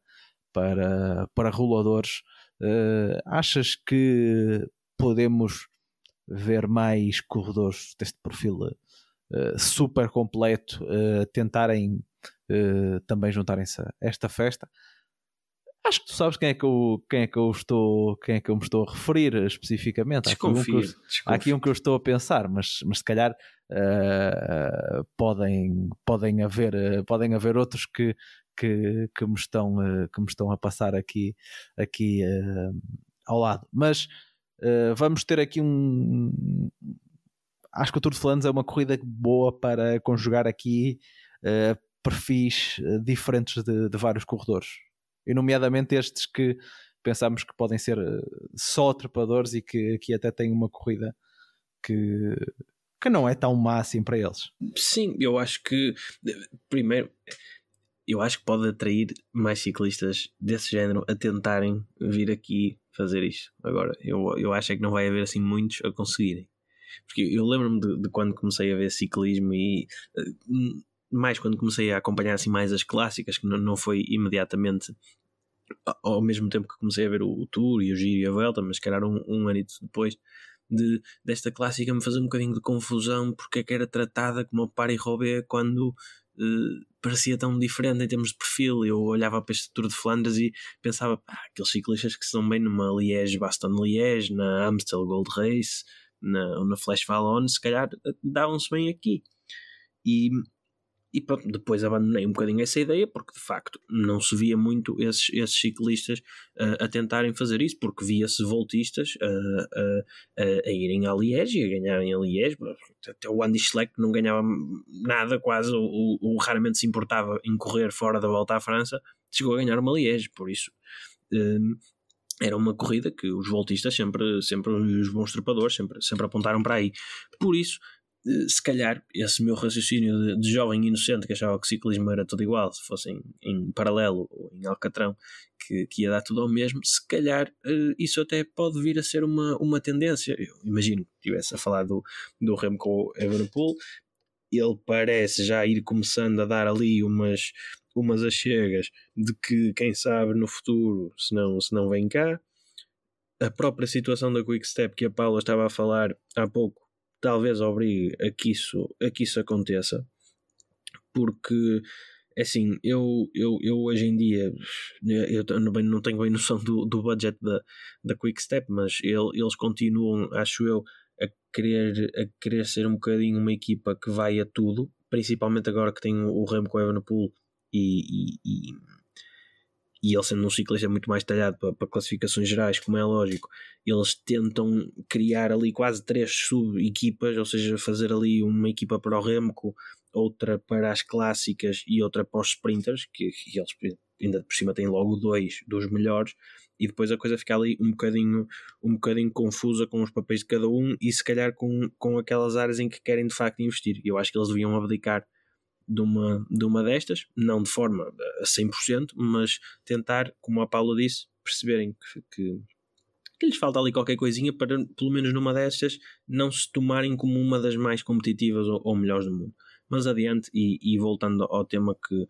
para, para roladores. Uh, achas que podemos ver mais corredores deste perfil uh, super completo tentarem também juntarem-se a esta festa? Acho que tu sabes quem é que eu, quem é que eu estou, quem é que eu me estou a referir especificamente. Desconfio, há, aqui um eu, há aqui um que eu estou a pensar, mas, mas se calhar uh, podem, podem, haver, uh, podem haver outros que, que, que, me estão, uh, que me estão a passar aqui, aqui ao lado. Mas vamos ter aqui um. Acho que o Tour de Flandres é uma corrida boa para conjugar aqui perfis diferentes de, de vários corredores e nomeadamente estes que pensamos que podem ser eh, só trepadores e que aqui até têm uma corrida que, que não é tão má assim para eles. Sim, eu acho que primeiro eu acho que pode atrair mais ciclistas desse género a tentarem vir aqui fazer isto. Agora, eu, eu acho é que não vai haver assim muitos a conseguirem. Porque eu lembro-me de, de, quando comecei a ver ciclismo e eh, mais quando comecei a acompanhar assim mais as clássicas, que não, não foi imediatamente ao mesmo tempo que comecei a ver o, o Tour e o Giro e a Vuelta, mas se calhar um, um depois, de, desta clássica me fazer um bocadinho de confusão porque é que era tratada como o Paris-Roubaix quando uh, parecia tão diferente em termos de perfil. Eu olhava para este Tour de Flandres e pensava, pá, aqueles ciclistas que estão bem numa Liège-Bastogne-Liège, na Amstel Gold Race, na, na Flash Vallon, se calhar davam-se bem aqui. E e pronto, depois abandonei um bocadinho essa ideia porque de facto não se via muito esses, esses ciclistas uh, a tentarem fazer isso, porque via-se voltistas uh, uh, a irem a Liège e a ganharem a Liège. Até o Andy Schleck não ganhava nada, quase, ou, raramente se importava em correr fora da volta à França, chegou a ganhar uma Liège, por isso. Era uma corrida que os voltistas sempre, sempre os bons trepadores sempre, sempre apontaram para aí. Por isso, eh, se calhar esse meu raciocínio de, jovem inocente que achava que o ciclismo era tudo igual, se fosse em, em paralelo ou em Alcatrão, que, que, ia dar tudo ao mesmo, se calhar uh, isso até pode vir a ser uma, uma tendência. Eu imagino que estivesse a falar do, do Remco Evenepoel, ele parece já ir começando a dar ali umas, umas achegas de que, quem sabe, no futuro, se não, se não vem cá. A própria situação da Quick Step que a Paula estava a falar há pouco talvez obrigue a que isso, a que isso aconteça, porque assim, eu, eu, eu hoje em dia eu não tenho bem noção do, do budget da, da Quickstep, mas ele, eles continuam, acho eu, a querer, a querer ser um bocadinho uma equipa que vai a tudo, principalmente agora que tem o Remco Evenepoel e, e, e ele sendo um ciclista muito mais talhado para, para, classificações gerais, como é lógico, eles tentam criar ali quase três sub-equipas, ou seja, fazer ali uma equipa para o Remco, outra para as clássicas e outra para os sprinters, que, que eles ainda por cima têm logo dois dos melhores, e depois a coisa fica ali um bocadinho, um bocadinho confusa com os papéis de cada um e se calhar com, com aquelas áreas em que querem de facto investir. Eu acho que eles deviam abdicar de uma, de uma destas, não de forma a 100%, mas tentar, como a Paula disse, perceberem que, que, que, lhes falta ali qualquer coisinha para, pelo menos numa destas, não se tomarem como uma das mais competitivas ou, ou melhores do mundo. Mas adiante, e, e voltando ao tema que,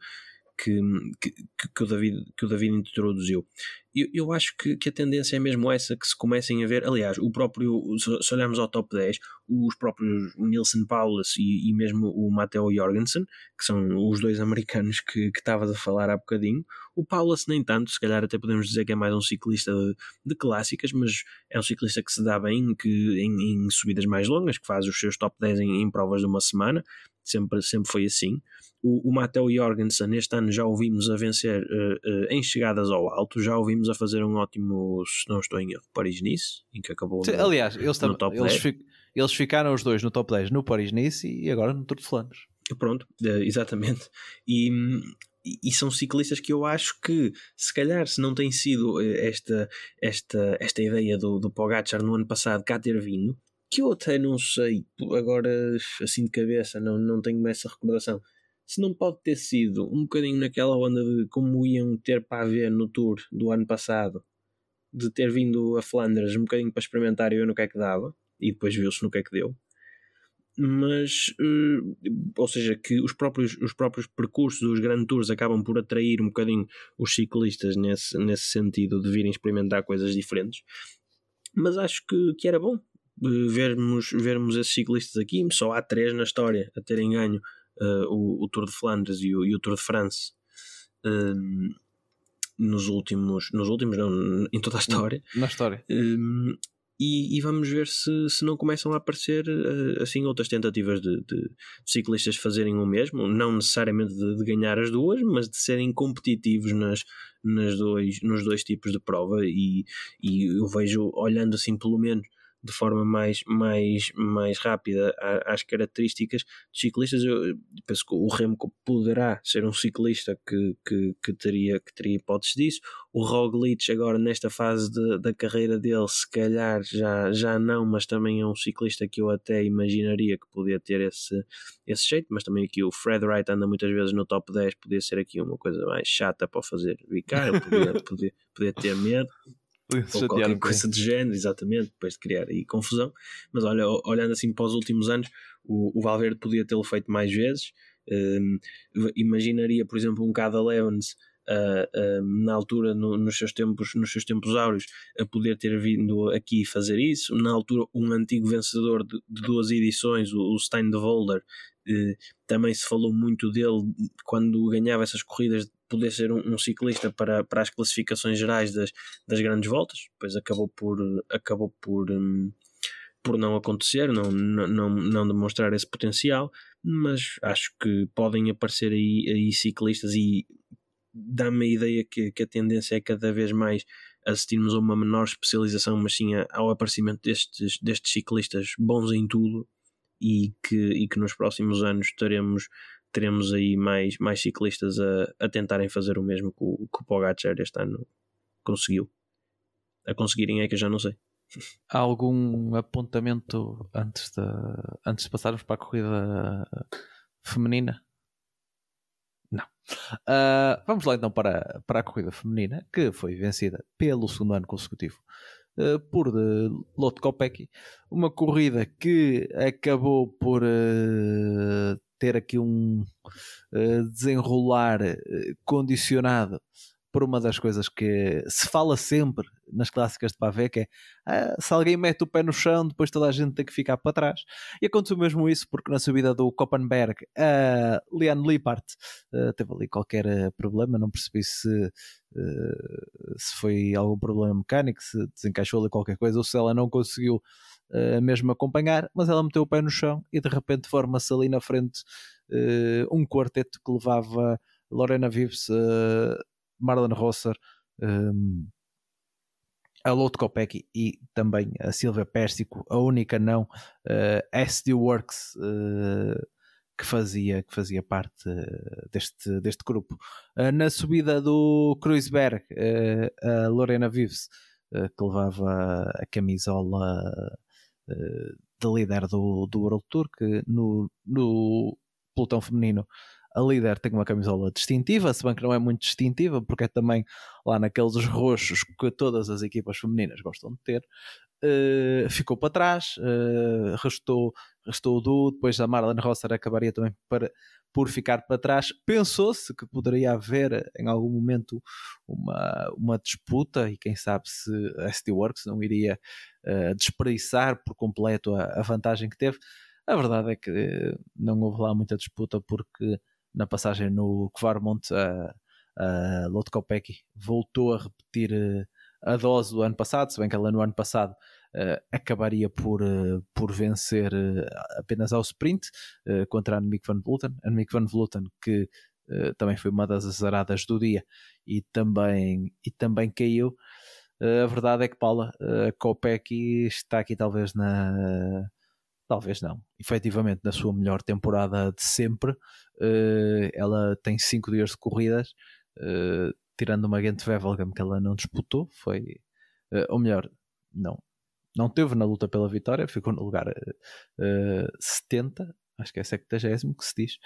que, que, que, o, David, que o David introduziu. Eu, eu acho que, que a tendência é mesmo essa, que se comecem a ver, aliás, o próprio, se olharmos ao top 10, os próprios Nilson Paulus e, e mesmo o Matteo Jorgensen, que são os dois americanos que, que a falar há bocadinho, o Paulus nem tanto, se calhar até podemos dizer que é mais um ciclista de, de clássicas, mas é um ciclista que se dá bem que, em, em subidas mais longas, que faz os seus top 10 em, em provas de uma semana, sempre, sempre foi assim. O, o Matteo Jorgensen este ano já ouvimos a vencer uh, uh, em chegadas ao alto, já ouvimos a fazer um ótimo, se não estou em erro, Paris-Nice, em que acabou Sim, no, Aliás, eles, no top eles, 10. Fi, eles ficaram os dois no top 10 no Paris-Nice e agora no Tour de Flandres. Pronto, uh, exatamente. E, e são ciclistas que eu acho que se calhar se não tem sido esta, esta, esta ideia do, do Pogacar no ano passado cá ter vindo, que eu até não sei, agora assim de cabeça, não, não tenho essa recordação. Se não pode ter sido um bocadinho naquela onda de como iam ter para ver no Tour do ano passado, de ter vindo a Flandres um bocadinho para experimentar e ver no que é que dava, e depois viu-se no que é que deu. Mas, uh, ou seja, que os próprios, os próprios percursos dos Grand Tours acabam por atrair um bocadinho os ciclistas nesse, nesse sentido de virem experimentar coisas diferentes. Mas acho que, que era bom, vermos, vermos esses ciclistas aqui, só há três na história a terem ganho uh, o, o, Tour de Flandres e o, e o Tour de France uh, nos últimos, nos últimos, não, em toda a história. Na história. Uh, e, e, vamos ver se, se não começam a aparecer assim outras tentativas de, de, ciclistas fazerem o mesmo, não necessariamente de, de, ganhar as duas, mas de serem competitivos nas, nas dois, nos dois tipos de prova. E, e eu vejo, olhando assim pelo menos de forma mais, mais, mais rápida às características dos ciclistas. Eu penso que o Remco poderá ser um ciclista que, que, que, teria, que teria hipóteses disso. O Roglic, agora nesta fase de, da carreira dele, se calhar já, já não, mas também é um ciclista que eu até imaginaria que podia ter esse, esse jeito. Mas também aqui o Fred Wright anda muitas vezes no top 10, podia ser aqui uma coisa mais chata para fazer bicar, podia, podia, podia ter medo ou qualquer coisa de género, exatamente, depois de criar aí confusão. Mas olha, olhando assim para os últimos anos, o, o Valverde podia tê-lo feito mais vezes. Um, imaginaria, por exemplo, um Cada Levens uh, uh, na altura, no, nos, seus tempos, nos seus tempos áureos, a poder ter vindo aqui fazer isso. Na altura, um antigo vencedor de, de duas edições, o, o Stein de Volder, uh, também se falou muito dele quando ganhava essas corridas poder ser um, um, ciclista para, para as classificações gerais das, das grandes voltas, depois acabou por, acabou por, um, por não acontecer, não, não, não demonstrar esse potencial, mas acho que podem aparecer aí, aí ciclistas e dá-me a ideia que, que a tendência é cada vez mais assistirmos a uma menor especialização, mas sim ao aparecimento destes, destes ciclistas bons em tudo e que, e que nos próximos anos teremos, teremos aí mais, mais ciclistas a, a tentarem fazer o mesmo que o, que o Pogacar este ano conseguiu. A conseguirem é que eu já não sei. Há algum apontamento antes de, antes de passarmos para a corrida feminina? Não. Uh, vamos lá então para, para a corrida feminina, que foi vencida pelo segundo ano consecutivo uh, por uh, Lotte Kopecky. Uma corrida que acabou por uh, ter aqui um desenrolar condicionado por uma das coisas que se fala sempre nas clássicas de Pavé, que é ah, se alguém mete o pé no chão, depois toda a gente tem que ficar para trás. E aconteceu mesmo isso, porque na subida do Koppenberg, a uh, Liane Lippert uh, teve ali qualquer uh, problema, não percebi se, uh, se foi algum problema mecânico, se desencaixou ali qualquer coisa, ou se ela não conseguiu mesmo acompanhar, mas ela meteu o pé no chão e de repente forma-se ali na frente um quarteto que levava Lorena Vives Marlon Rosser, um, a Lotte Kopecky e também a Silvia Pérsico, a única não, uh, SD Works, uh, que, fazia, que fazia parte uh, deste, deste grupo. Na subida do Kreuzberg, a Lorena Vives, que levava a camisola de líder do, do World Tour, que no, no pelotão feminino a líder tem uma camisola distintiva, se bem que não é muito distintiva, porque é também lá naqueles roxos que todas as equipas femininas gostam de ter. Uh, ficou para trás, uh, restou, restou o Du, depois a Marlon Rosser acabaria também para, por ficar para trás. Pensou-se que poderia haver em algum momento uma, uma disputa e quem sabe se a ST Works não iria uh, desperdiçar por completo a, a vantagem que teve. A verdade é que não houve lá muita disputa porque na passagem no Kvarmont, a, a Kopecky voltou a repetir eh, a dose do ano passado, se bem que ela no ano passado uh, acabaria por, uh, por vencer uh, apenas ao sprint contra a Annemiek van Vleuten. Annemiek van Vleuten que também foi uma das azaradas do dia e também, e também caiu. a verdade é que Paula, a Kopecky está aqui talvez na Talvez não. Efetivamente, na sua melhor temporada de sempre, uh, ela tem 5 dias de corridas, uh, tirando uma Gent Wevelgem que ela não disputou, foi, uh, ou melhor, não, não teve na luta pela vitória, ficou no lugar uh, 70, acho que é 70 que se diz,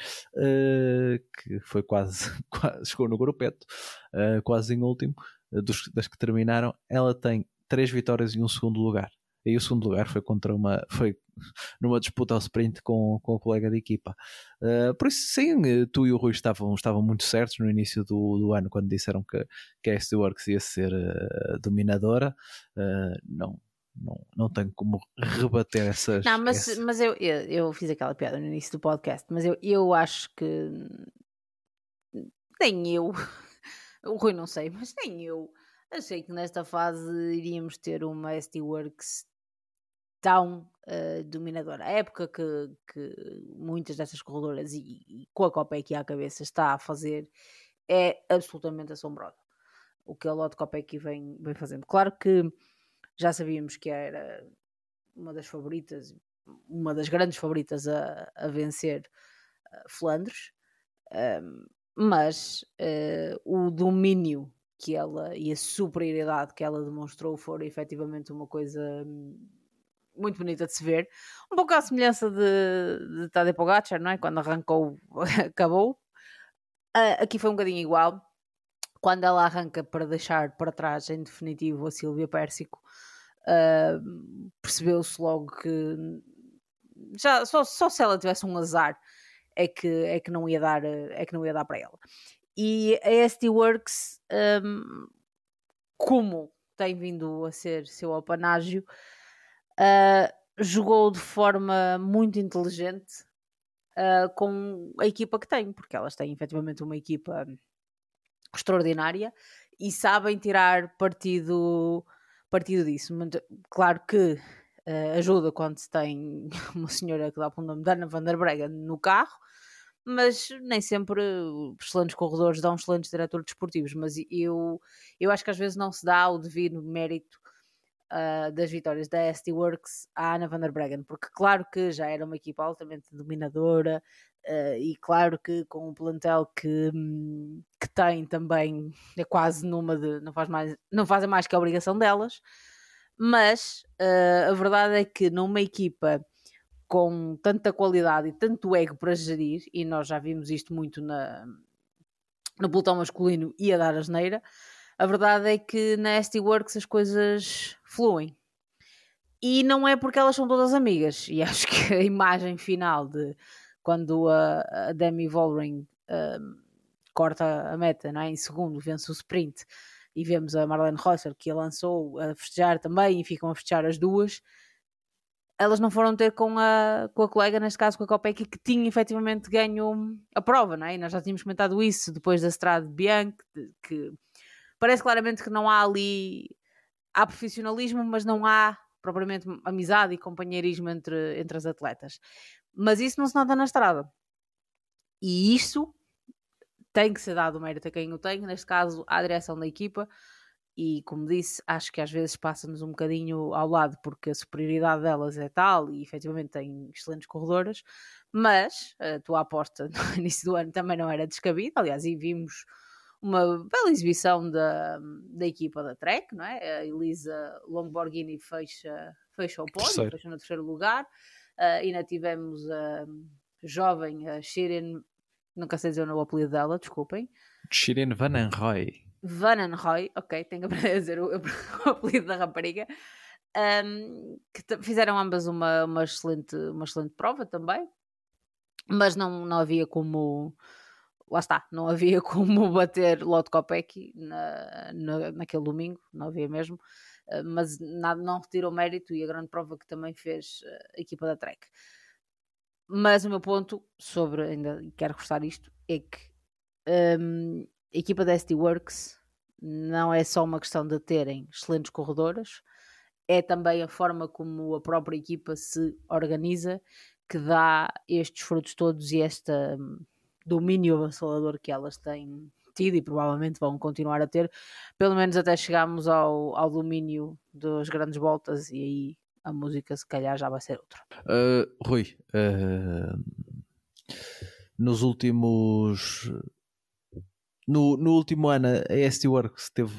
que foi quase, quase, chegou no grupeto, quase em último, das que terminaram. Ela tem 3 vitórias e um segundo lugar. E o segundo lugar foi contra uma. Foi numa disputa ao sprint com, com o colega de equipa. Uh, por isso, sim, tu e o Rui estavam, estavam muito certos no início do, do ano quando disseram que, que a SD Works ia ser uh, dominadora. Uh, não, não, não tenho como rebater essas. Não, mas, mas eu, eu, eu, fiz aquela piada no início do podcast, mas eu, eu acho que nem eu, o Rui não sei, mas nem eu achei que nesta fase iríamos ter uma SD Works tão uh, dominadora. A época que, que muitas dessas corredoras e, e, com a Copa aqui à cabeça está a fazer é absolutamente assombrosa. O que a Lotte Copa aqui vem, vem fazendo. Claro que já sabíamos que era uma das favoritas, uma das grandes favoritas a, a vencer uh, Flandres, um, mas uh, o domínio que ela e a superioridade que ela demonstrou foram efetivamente uma coisa hum, muito bonita de se ver. Um pouco à semelhança de, de Tadej Pogacar, não é? Quando arrancou, acabou. Uh, aqui foi um bocadinho igual. Quando ela arranca para deixar para trás, em definitivo, a Silvia Pérsico, uh, percebeu-se logo que já, só, só se ela tivesse um azar é que, é que não ia dar é que não ia dar para ela E a ST Works, um, como tem vindo a ser seu apanágio, uh, jogou de forma muito inteligente uh, com a equipa que tem, porque elas têm efetivamente uma equipa extraordinária e sabem tirar partido, partido disso. Claro que uh, ajuda quando se tem uma senhora que dá para o nome de Ana van der Breggen no carro, mas nem sempre excelentes corredores dão excelentes diretores desportivos. Mas eu, eu acho que às vezes não se dá o devido mérito uh, das vitórias da ST Works à Ana van der Breggen, porque claro que já era uma equipa altamente dominadora uh, e claro que com um plantel que, hum, que tem também é quase numa de não faz mais não fazem mais que a obrigação delas, mas uh, a verdade é que numa equipa com tanta qualidade e tanto ego para gerir, e nós já vimos isto muito na, no pelotão masculino e a dar asneira, a verdade é que na ST Works as coisas fluem. E não é porque elas são todas amigas. E acho que a imagem final de quando a, a Demi Vollering um, corta a meta não é? em segundo, vence o sprint, e vemos a Marlene Rosser que a lançou a festejar também, e ficam a festejar as duas elas não foram ter com a, com a colega, neste caso com a Copec, que tinha efetivamente ganho a prova, não é? E nós já tínhamos comentado isso depois da estrada de Bianchi, que parece claramente que não há ali. Há profissionalismo, mas não há propriamente amizade e companheirismo entre, entre as atletas. Mas isso não se nota na estrada. E isso tem que ser dado o mérito a quem o tem, neste caso à direção da equipa, e como disse, acho que às vezes passa-nos um bocadinho ao lado porque a superioridade delas é tal e efetivamente têm excelentes corredoras, mas a tua aposta no início do ano também não era descabida, aliás, e vimos uma bela exibição da, da equipa da Trek, não é? A Elisa Longborghini fecha, fecha o pódio, fecha no terceiro lugar, uh, ainda tivemos a jovem, a Shirin, nunca sei dizer o apelido dela, desculpem. Shirin Van Roy. Van Roy, ok, tenho que aprender a dizer o, o apelido da rapariga, um, que fizeram ambas uma, uma, excelente, uma excelente prova também, mas não, não havia como. Lá está, não havia como bater Lotto Kopecky na, na, naquele domingo, não havia mesmo, uh, mas nada, não retirou mérito e a grande prova que também fez a equipa da Trek. Mas o meu ponto sobre, ainda quero reforçar isto, é que um, a equipa da SD Works não é só uma questão de terem excelentes corredoras, é também a forma como a própria equipa se organiza que dá estes frutos todos e hum, domínio avassalador que elas têm tido e provavelmente vão continuar a ter, pelo menos até chegarmos ao, ao domínio das grandes voltas e aí a música se calhar já vai ser outra. Uh, Rui, uh, nos últimos no, no último ano, a ST Works teve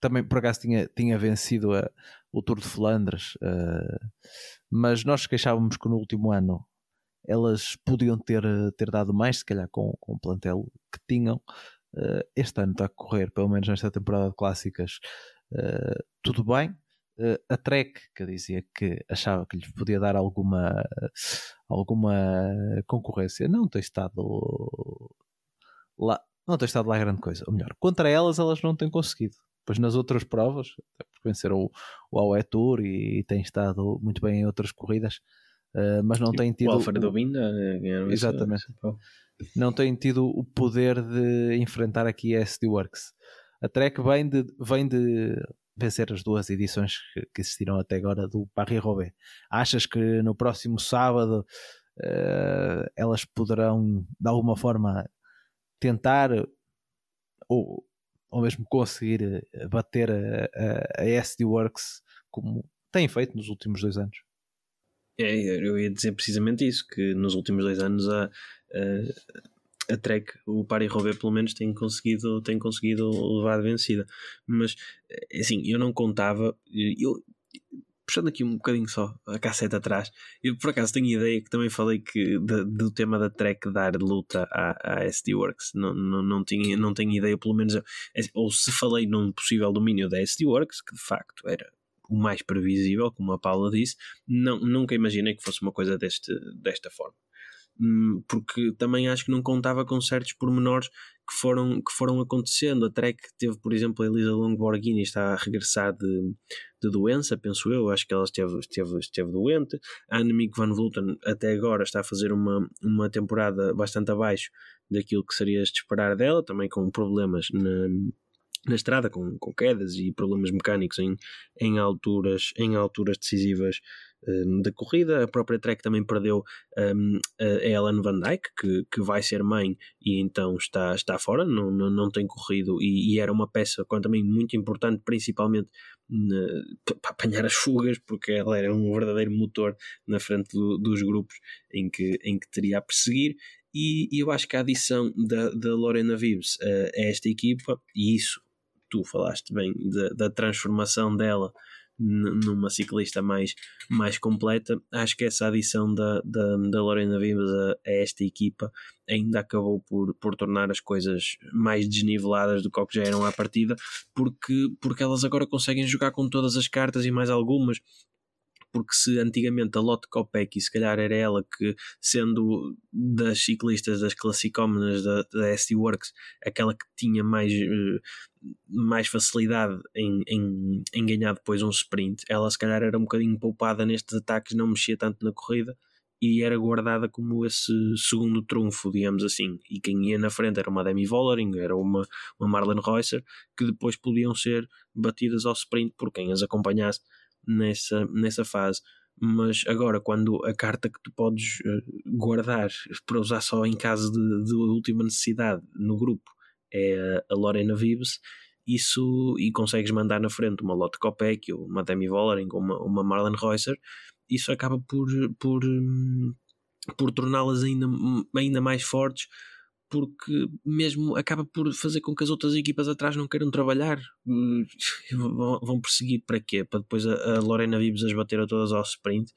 também por acaso tinha, tinha vencido a, o Tour de Flandres, uh, mas nós queixávamos que no último ano elas podiam ter, ter dado mais, se calhar com, com o plantel que tinham. Uh, este ano está a correr, pelo menos nesta temporada de clássicas, uh, tudo bem. a Trek, que dizia que achava que lhes podia dar alguma, alguma concorrência, não tem estado lá, não tem estado lá grande coisa. Ou melhor, contra elas, elas não têm conseguido. Pois nas outras provas, porque venceram o, o AOE Tour e, e têm estado muito bem em outras corridas, uh, mas não têm tido. O Alfredo Binda, eh, exatamente. Não têm tido o poder de enfrentar aqui a SD Works. A Trek vem de, vem de vencer as duas edições que, que existiram até agora do Paris-Roubaix. Achas que no próximo sábado uh, elas poderão, de alguma forma, tentar ou, ou mesmo conseguir eh, bater a, a, a SD Works como tem feito nos últimos dois anos. É, eu ia dizer precisamente isso, que nos últimos dois anos a, a, a Trek, o Paris Roubaix pelo menos tem conseguido, tem conseguido levar vencida. Mas eh, assim, eu não contava, eu, puxando aqui um bocadinho só a cassete atrás, eu por acaso tenho ideia que também falei que de, do tema da track dar luta à, à SD Works. Não, não, não, tinha, não tenho ideia, pelo menos, é, ou se falei num possível domínio da SD Works, que de facto era o mais previsível, como a Paula disse, não, nunca imaginei que fosse uma coisa deste, desta forma. hum, porque também acho que não contava com certos pormenores que foram, que foram acontecendo. A Trek teve, por exemplo, a Elisa Longborghini está a regressar de, de doença, penso eu, acho que ela esteve, esteve, esteve doente. A Annemiek van Vleuten até agora está a fazer uma, uma temporada bastante abaixo daquilo que seria de esperar dela, também com problemas na, na estrada, com, com quedas e problemas mecânicos em, em, alturas, em alturas decisivas um, da corrida. A própria Trek também perdeu um, a Ellen Van Dyke, que, que vai ser mãe e então está, está fora, não, não, não tem corrido e, e era uma peça também muito importante, principalmente para apanhar as fugas, porque ela era um verdadeiro motor na frente do, dos grupos em que, em que teria a perseguir. E, eu acho que a adição da, da Lorena Vives a esta equipa, e isso tu falaste bem da, da transformação dela numa ciclista mais, mais completa. Acho que essa adição da, da, da Lorena Vives a, a, esta equipa ainda acabou por, por tornar as coisas mais desniveladas do que já eram à partida, porque, porque elas agora conseguem jogar com todas as cartas e mais algumas porque se antigamente a Lotte Kopecky se calhar era ela que, sendo das ciclistas, das classicómenas da, da ST Works, aquela que tinha mais, eh, mais facilidade em, em, em ganhar depois um sprint, ela se calhar era um bocadinho poupada nestes ataques, não mexia tanto na corrida e era guardada como esse segundo trunfo, digamos assim. E quem ia na frente era uma Demi Vollering, era uma, uma Marlene Reusser, que depois podiam ser batidas ao sprint por quem as acompanhasse nessa, nessa fase. Mas agora, quando a carta que tu podes eh, guardar para usar só em caso de, de última necessidade no grupo é a Lorena Vives, isso e consegues mandar na frente uma Lotte Kopeck, ou uma Demi Vollering, ou uma, uma Marlene Reusser, isso acaba por, por, hum, por torná-las ainda, ainda mais fortes porque mesmo acaba por fazer com que as outras equipas atrás não queiram trabalhar. Hum, vão perseguir para quê? Para depois a, Lorena Vives as bater a todas ao sprint.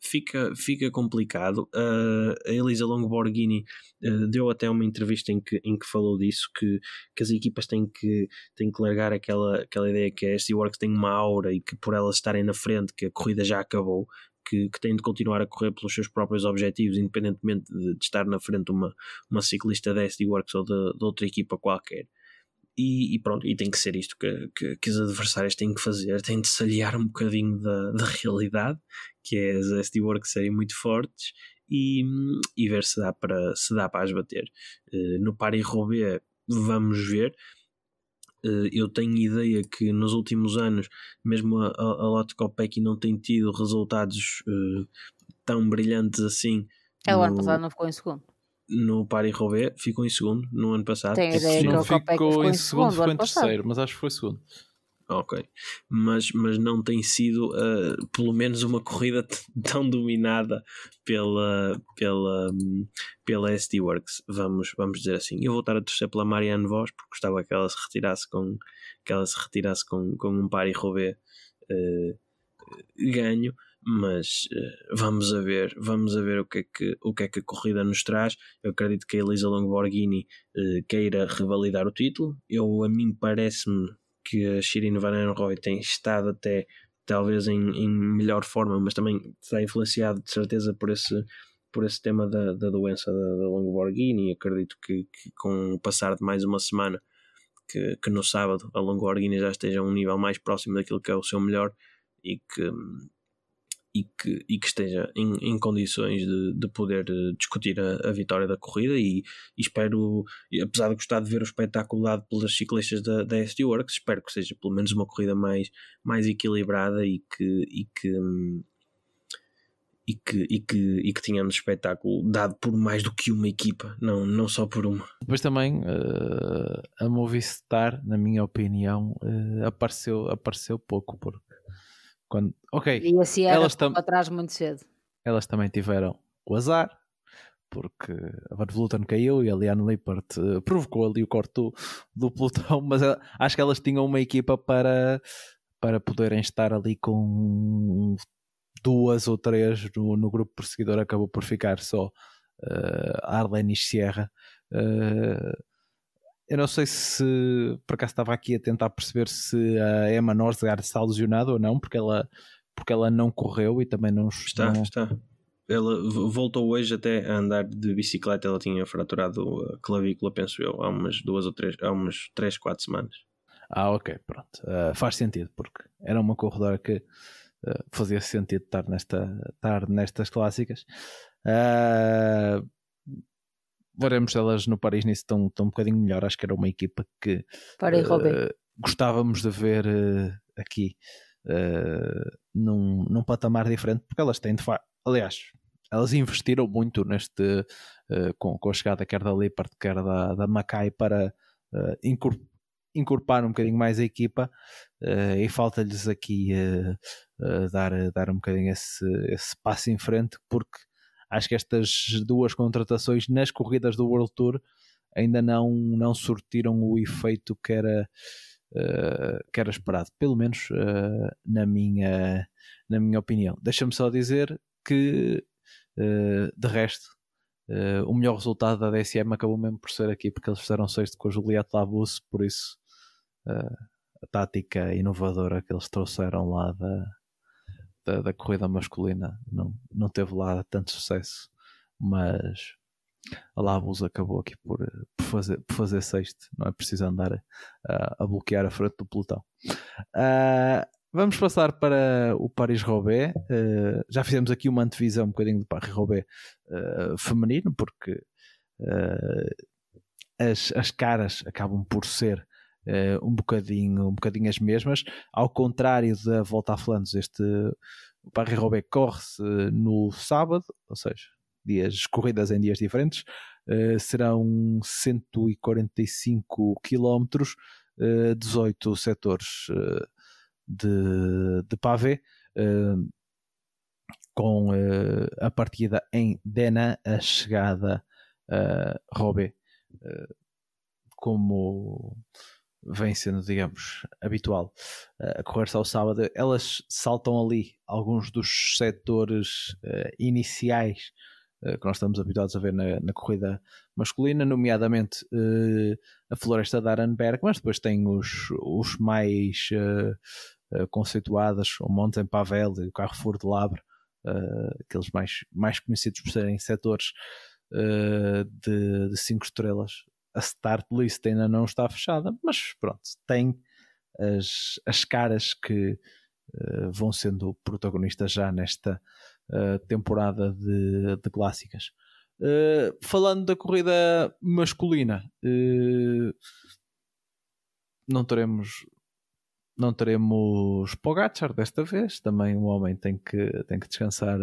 Fica, fica complicado. Uh, a Elisa Longborghini uh, deu até uma entrevista em que, em que falou disso: que, que as equipas têm que, têm que largar aquela, aquela ideia que a ST-Works tem uma aura e que por elas estarem na frente, que a corrida já acabou que, que têm de continuar a correr pelos seus próprios objetivos, independentemente de, de estar na frente uma, uma ciclista da SD Works ou de, de outra equipa qualquer. E, e, pronto, e tem que ser isto que, que, que, os adversários têm que fazer, têm de se aliar um bocadinho da, da realidade, que é as SD Works serem muito fortes e, e ver se dá para, se dá para as bater. Uh, no Paris-Roubaix vamos ver, eu tenho ideia que nos últimos anos, mesmo a, a Lotte Kopecky não tem tido resultados uh, tão brilhantes assim. É, o ano passado não ficou em segundo. No Paris-Roubaix ficou em segundo no ano passado. Tenho ideia que o Kopecky ficou, em segundo, ficou em terceiro, mas acho que foi segundo. Ok, mas, mas não tem sido uh, pelo menos uma corrida tão dominada pela, pela, pela SD Works, vamos, vamos dizer assim. Eu vou estar a torcer pela Marianne Vos porque gostava que ela se retirasse com, que ela se retirasse com, com um par e roubaix uh, ganho, mas uh, vamos a ver, vamos a ver o que, é que, o que é que a corrida nos traz. Eu acredito que a Elisa Longborghini queira revalidar o título. Eu, a mim parece-me que a Shirin Van Roy tem estado até talvez em, em, melhor forma, mas também está influenciado de certeza por esse, por esse tema da, da doença da, da Longoborghini. Acredito que, que, com o passar de mais uma semana, que, que no sábado a Longoborghini já esteja a um nível mais próximo daquilo que é o seu melhor e que, e que, e que esteja em, em condições de, de poder eh, discutir a, a vitória da corrida e, e, espero, apesar de gostar de ver o espetáculo dado pelas ciclistas da, da SD Works, espero que seja pelo menos uma corrida mais, mais equilibrada e que, e que e que, e que, e que espetáculo dado por mais do que uma equipa, não, não só por uma. Depois também uh, a Movistar, na minha opinião, uh, apareceu, apareceu pouco, porque quando, ok. E assim elas tam atrás muito cedo. Elas também tiveram o azar, porque a Van Vleuten caiu e a Liane Lippert uh, provocou ali o corte do, do pelotão, mas uh, acho que elas tinham uma equipa para, para poderem estar ali com duas ou três no, no grupo perseguidor, acabou por ficar só uh, Arlene e Sierra. Uh, eu não sei se por acaso estava aqui a tentar perceber se a Emma Norsgaard está lesionada ou não, porque ela, porque ela não correu e também não está. Não, está. ela voltou hoje até a andar de bicicleta. Ela tinha fraturado a clavícula, penso eu, há umas duas ou três, há umas três, quatro semanas. Ah, ok, pronto. Uh, faz sentido, porque era uma corredora que uh, fazia sentido estar, nesta, estar nestas clássicas. Uh, veremos elas no Paris nisso estão, estão um bocadinho melhor. Acho que era uma equipa que uh, gostávamos de ver aqui num, num patamar diferente, porque elas têm de facto. Aliás, elas investiram muito neste uh, com, com a chegada quer da Lippert, quer da, da Mackay para uh, incorporar um bocadinho mais a equipa uh, e falta-lhes aqui dar, dar um bocadinho esse, esse passo em frente porque acho que estas duas contratações nas corridas do World Tour ainda não, não surtiram o efeito que era, que era esperado, pelo menos na, minha, na minha opinião. Deixa-me só dizer que Uh, de resto, uh, o melhor resultado da DSM acabou mesmo por ser aqui, porque eles fizeram sexto com o Juliette Labus, por isso uh, a tática inovadora que eles trouxeram lá da, da, da, corrida masculina não, não teve lá tanto sucesso, mas a Labus acabou aqui por, por, fazer, por fazer sexto, não é preciso andar a, a bloquear a frente do pelotão. Uh, Vamos passar para o Paris-Roubaix. Uh, já fizemos aqui uma antevisão um bocadinho do Paris-Roubaix uh, feminino, porque as, as caras acabam por ser um, bocadinho, um bocadinho as mesmas. Ao contrário da Volta a Flandres, este o Paris-Roubaix corre-se no sábado, ou seja, dias corridas em dias diferentes. serão 145 quilómetros, 18 setores de, de pavé, uh, com uh, a partida em Dena, a chegada a Robé, uh, como vem sendo, digamos, habitual a correr-se ao sábado, elas saltam ali alguns dos setores iniciais que nós estamos habituados a ver na, na corrida masculina, nomeadamente a floresta de Arenberg, mas depois tem os, os mais conceituadas, o Monte Pavel e o Carrefour de Labre, aqueles mais, mais conhecidos por serem setores de, de cinco estrelas. A start list ainda não está fechada, mas pronto, tem as, as caras que vão sendo protagonistas já nesta temporada de, de clássicas. Uh, falando da corrida masculina, uh, não teremos não teremos Pogacar desta vez. Também um homem tem que, tem que descansar,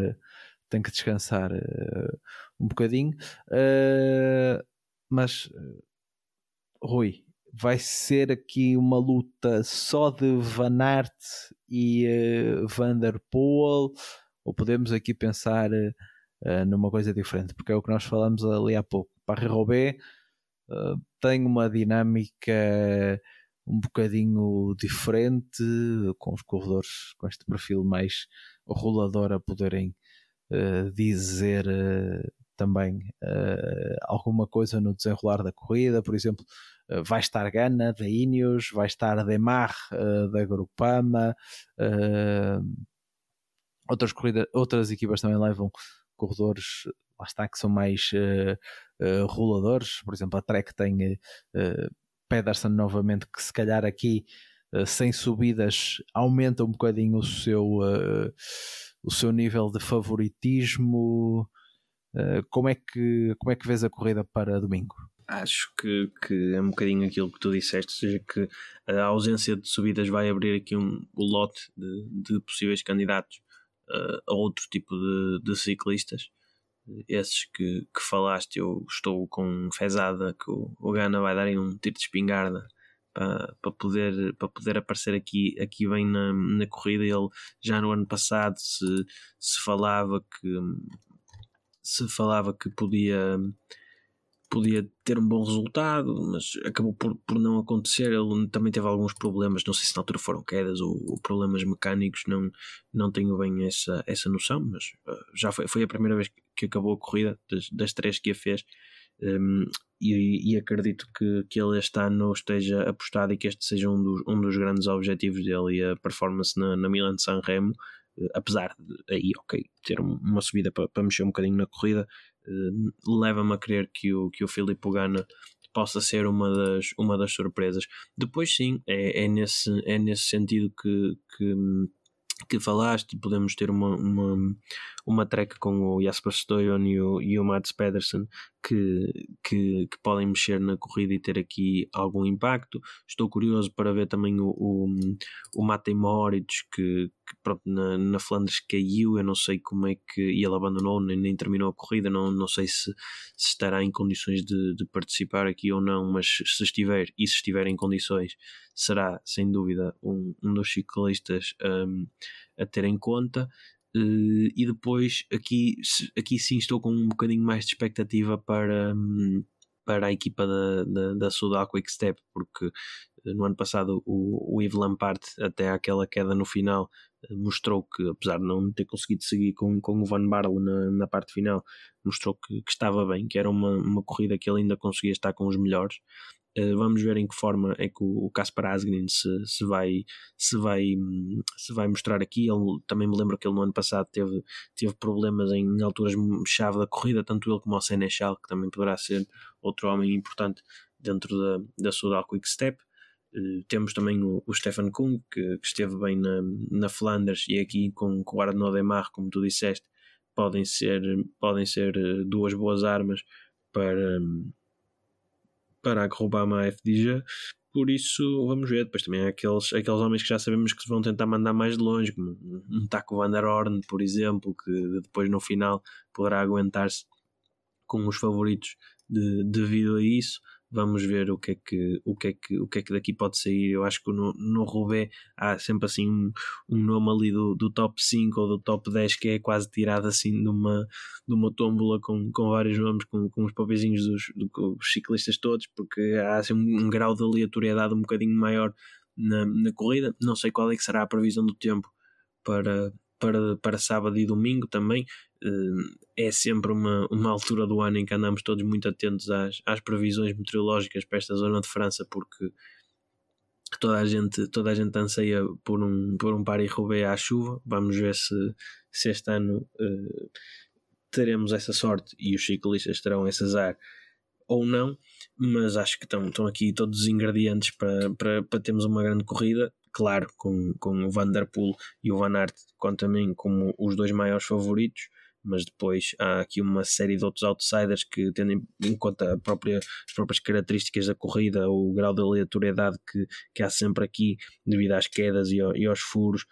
tem que descansar uh, um bocadinho. Mas Rui, vai ser aqui uma luta só de Van Aert e Van der Poel ou podemos aqui pensar uh, numa coisa diferente, porque é o que nós falamos ali há pouco. Paris-Roubaix uh, tem uma dinâmica um bocadinho diferente, com os corredores com este perfil mais rolador a poderem uh, dizer também alguma coisa no desenrolar da corrida, por exemplo, vai estar Gana da Ineos, vai estar Demar da Grupama, outras corridas, outras equipas também levam corredores, lá está, que são mais uh, uh, roladores, por exemplo, a Trek tem uh, Pedersen novamente, que se calhar aqui sem subidas aumenta um bocadinho o seu, o seu nível de favoritismo. Como, é que, como é que vês a corrida para domingo? Acho que, que é um bocadinho aquilo que tu disseste, ou seja, que a ausência de subidas vai abrir aqui um, o lote de, de possíveis candidatos uh, a outro tipo de, de ciclistas. Esses que, que, falaste, eu estou com fezada que o, o Gana vai dar em um tiro de espingarda para, para, poder, para poder aparecer aqui, aqui bem na, na corrida. Ele já no ano passado se, se falava que se falava que podia podia ter um bom resultado, mas acabou por, por não acontecer. Ele também teve alguns problemas, não sei se na altura foram quedas ou, ou problemas mecânicos, não, não tenho bem essa, essa noção, mas uh, já foi, foi a primeira vez que acabou a corrida, das, das três que a fez. Um, e, e, acredito que, que ele este ano esteja apostado e que este seja um dos, um dos grandes objetivos dele e a performance na, na Milan de San Remo apesar de aí, ok, ter uma subida para, para mexer um bocadinho na corrida, uh, leva-me a crer que o, que o Filipe Gana possa ser uma das, uma das surpresas. Depois, sim, é, é, nesse, é nesse sentido que, que que falaste, podemos ter uma, uma, uma treca com o Jasper Stoyan e o, e o Mats Pedersen que, que, que, podem mexer na corrida e ter aqui algum impacto. Estou curioso para ver também o, o, o Matej Moritz que, que pronto, na, na Flandres caiu, eu não sei como é que e ele abandonou, nem, nem terminou a corrida, não, não sei se, se estará em condições de, de participar aqui ou não, mas se estiver e se estiver em condições será sem dúvida um, um dos ciclistas um, a ter em conta. Uh, e depois aqui, aqui sim estou com um bocadinho mais de expectativa para, um, para a equipa da, da, da Sudal Quick Step, porque eh, no ano passado o, o Yves Lampard, até aquela queda no final, eh, mostrou que, apesar de não ter conseguido seguir com, com o Van Barle na, na parte final, mostrou que, que, estava bem, que era uma, uma corrida que ele ainda conseguia estar com os melhores. Uh, vamos ver em que forma é que o Caspar Asgreen se, se, vai, se, vai, se vai mostrar aqui. Ele, também me lembro que ele no ano passado teve, teve problemas em alturas-chave da corrida, tanto ele como o Senechal, que também poderá ser outro homem importante dentro da, da Sudal Quick Step. Uh, temos também o, o Stefan Kung, que, que, esteve bem na, na Flanders e aqui com, com o Arnaud Demar, como tu disseste, podem ser, podem ser eh, duas boas armas para, para a Groupama FDJ. Por isso, vamos ver. Depois também há aqueles, aqueles homens que já sabemos que vão tentar mandar mais de longe, como um Taco Van der Horn, por exemplo, que depois no final poderá aguentar-se com os favoritos de, devido a isso vamos ver o que é que, o que, é que, o que, é que daqui pode sair. Eu acho que no, no Roubaix há sempre assim um, um nome ali do, do top 5 ou do top 10 que é quase tirado assim de uma, de uma tómbola com, com vários nomes, com, com os papeizinhos dos, dos ciclistas todos, porque há assim um, um grau de aleatoriedade um bocadinho maior na, na corrida. Não sei qual é que será a previsão do tempo para, para, para sábado e domingo também. Eh, é sempre uma, uma altura do ano em que andamos todos muito atentos às, às previsões meteorológicas para esta zona de França, porque toda a gente, toda a gente anseia por um, por um Paris-Roubaix à chuva. Vamos ver se, se este ano uh, teremos essa sorte e os ciclistas terão esse azar ou não, mas acho que estão, estão aqui todos os ingredientes para, para, para termos uma grande corrida claro, com, com o Vanderpool e o Van Aert conta também como os dois maiores favoritos, mas depois há aqui uma série de outros outsiders que, tendo em conta própria, as próprias características da corrida, o grau de aleatoriedade que, que há sempre aqui devido às quedas e, e aos furos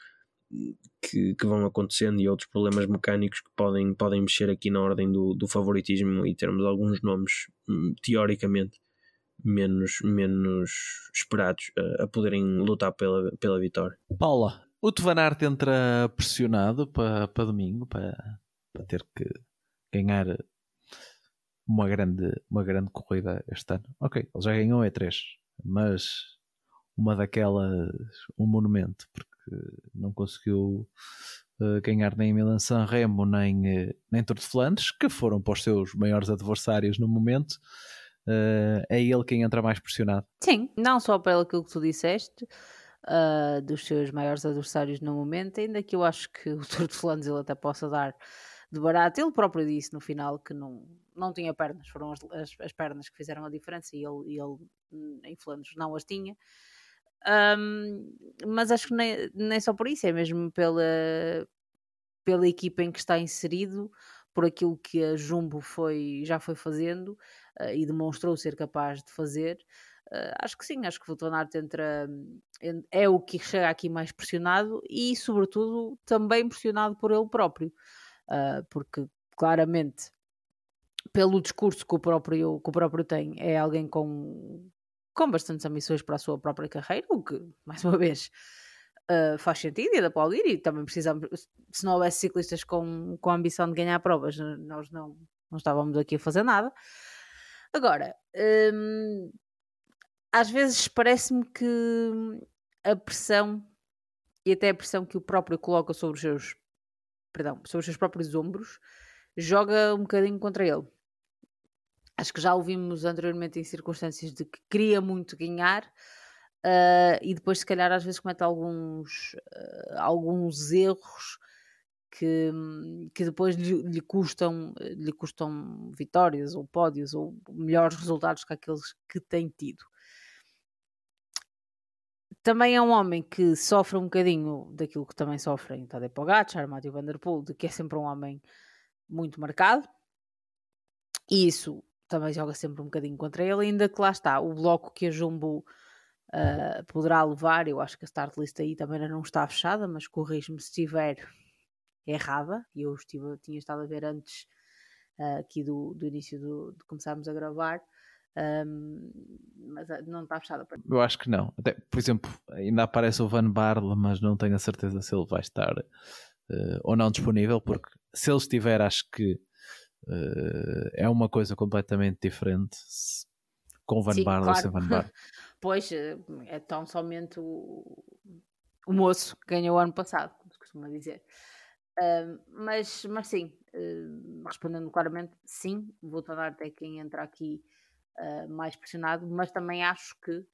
que, que, vão acontecendo e outros problemas mecânicos que podem, podem mexer aqui na ordem do, do favoritismo e termos alguns nomes hum, teoricamente menos, menos esperados a, a poderem lutar pela, pela vitória. Paula, o Tvanart entra pressionado para, para domingo para, para ter que ganhar uma grande, uma grande corrida este ano. Ok, ele já ganhou E3, mas uma daquelas, um monumento, porque não conseguiu uh, ganhar nem Milan San Remo nem, uh, nem Tour de Flandres, que foram para os seus maiores adversários no momento uh, é ele quem entra mais pressionado. Sim, não só pelo que tu disseste, uh, dos seus maiores adversários no momento, ainda que eu acho que o Tour de Flandres ele até possa dar de barato. Ele próprio disse no final que não, não tinha pernas, foram as, as, as pernas que fizeram a diferença e ele, ele em Flandres não as tinha. Um, mas acho que nem, nem só por isso, é mesmo pela, pela equipa em que está inserido, por aquilo que a Jumbo foi, já foi fazendo uh, e demonstrou ser capaz de fazer. Uh, acho que sim, acho que o Van Aert entra, é o que chega aqui mais pressionado e, sobretudo, também pressionado por ele próprio, uh, porque claramente, pelo discurso que o próprio, que o próprio tem, é alguém com, com bastantes ambições para a sua própria carreira, o que, mais uma vez, uh, faz sentido e é de aplaudir. E também precisamos, se não houvesse ciclistas com, com a ambição de ganhar provas, nós não, não estávamos aqui a fazer nada. Agora, hum, às vezes parece-me que a pressão e até a pressão que o próprio coloca sobre os seus, perdão, sobre os seus próprios ombros joga um bocadinho contra ele. Acho que já ouvimos anteriormente em circunstâncias de que queria muito ganhar uh, e depois, se calhar, às vezes comete alguns, uh, alguns erros que, que depois lhe, lhe, custam, lhe custam vitórias ou pódios ou melhores resultados que aqueles que tem tido. Também é um homem que sofre um bocadinho daquilo que também sofrem Tadej Pogacar, Matthew Van Der Poel, de que é sempre um homem muito marcado. E isso também joga sempre um bocadinho contra ele, ainda que lá está, o bloco que a Jumbo uh, poderá levar, eu acho que a start list aí também não está fechada, mas corrijo-me se estiver errada, e eu estive, tinha estado a ver antes uh, aqui do, do início do, de começarmos a gravar, um, mas ah, não está fechada para Eu acho que não. Até, por exemplo, ainda aparece o Van Barle, mas não tenho a certeza se ele vai estar uh, ou não disponível, porque se ele estiver, acho que uh, é uma coisa completamente diferente com Van Sim, Barle claro. ou sem Van Barle. pois, é tão somente o, o moço que ganhou o ano passado, como se costuma dizer. Mas, mas sim, uh, respondendo claramente, sim, vou tornar até quem entra aqui uh, mais pressionado, mas também acho que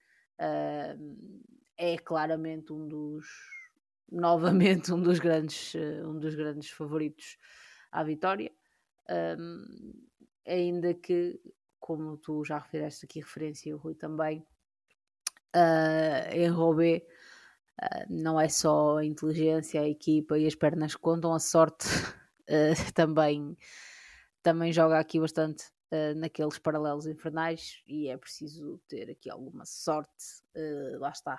é claramente um dos novamente um dos grandes um dos grandes favoritos à vitória. Ainda que como tu já referiste aqui referência o Rui também em Robé Uh, não é só a inteligência, a equipa e as pernas que contam, a sorte uh, também, também joga aqui bastante uh, naqueles paralelos infernais e é preciso ter aqui alguma sorte, lá está,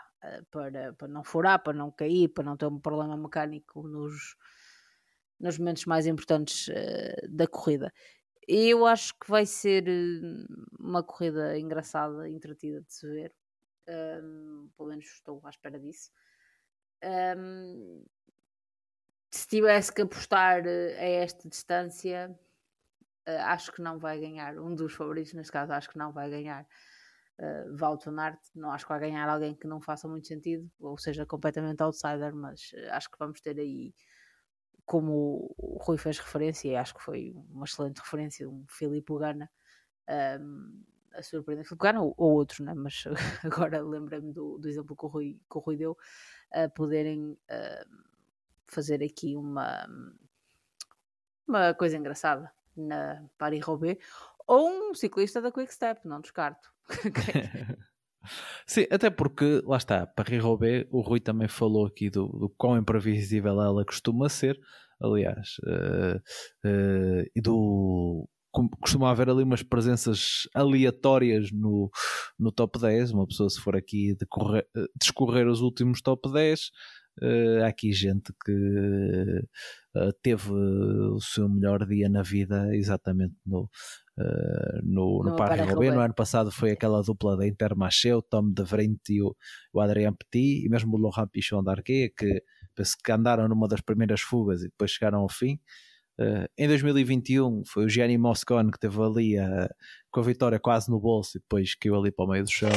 para, para não furar, para não cair, para não ter um problema mecânico nos, nos momentos mais importantes da corrida. Eu acho que vai ser uma corrida engraçada, entretida de se ver. Um, pelo menos estou à espera disso. Um, se tivesse que apostar eh, a esta distância, uh, acho que não vai ganhar. Um dos favoritos, neste caso, acho que não vai ganhar. Uh, van Aert, não acho que vai ganhar alguém que não faça muito sentido, ou seja, completamente outsider, mas acho que vamos ter aí, como o Rui fez referência, e acho que foi uma excelente referência, um Filipe Gana um, a surpreender, Filipe Gana ou, ou outro, né? mas agora lembrei-me do, do exemplo que o Rui, que o Rui deu, a poderem uh, fazer aqui uma, uma coisa engraçada na Paris-Roubaix ou um ciclista da Quick Step, não descarto. Sim, até porque, lá está, Paris-Roubaix, o Rui também falou aqui do, do quão imprevisível ela costuma ser, aliás, uh, uh, e do costuma haver ali umas presenças aleatórias no, no top 10. Uma pessoa, se for aqui decorrer, descorrer os últimos top 10, uh, eh, há aqui gente que uh, teve o seu melhor dia na vida exatamente no, uh, no, no, no Paris Roubaix. No ano passado foi aquela dupla da Intermarché, o Tom de Vrent e o, o Adrien Petit, e mesmo o Laurent Pichon d'Arquet, que penso que andaram numa das primeiras fugas e depois chegaram ao fim. Uh, em 2021 foi o Gianni Moscone que teve ali uh, com a vitória quase no bolso e depois caiu ali para o meio do chão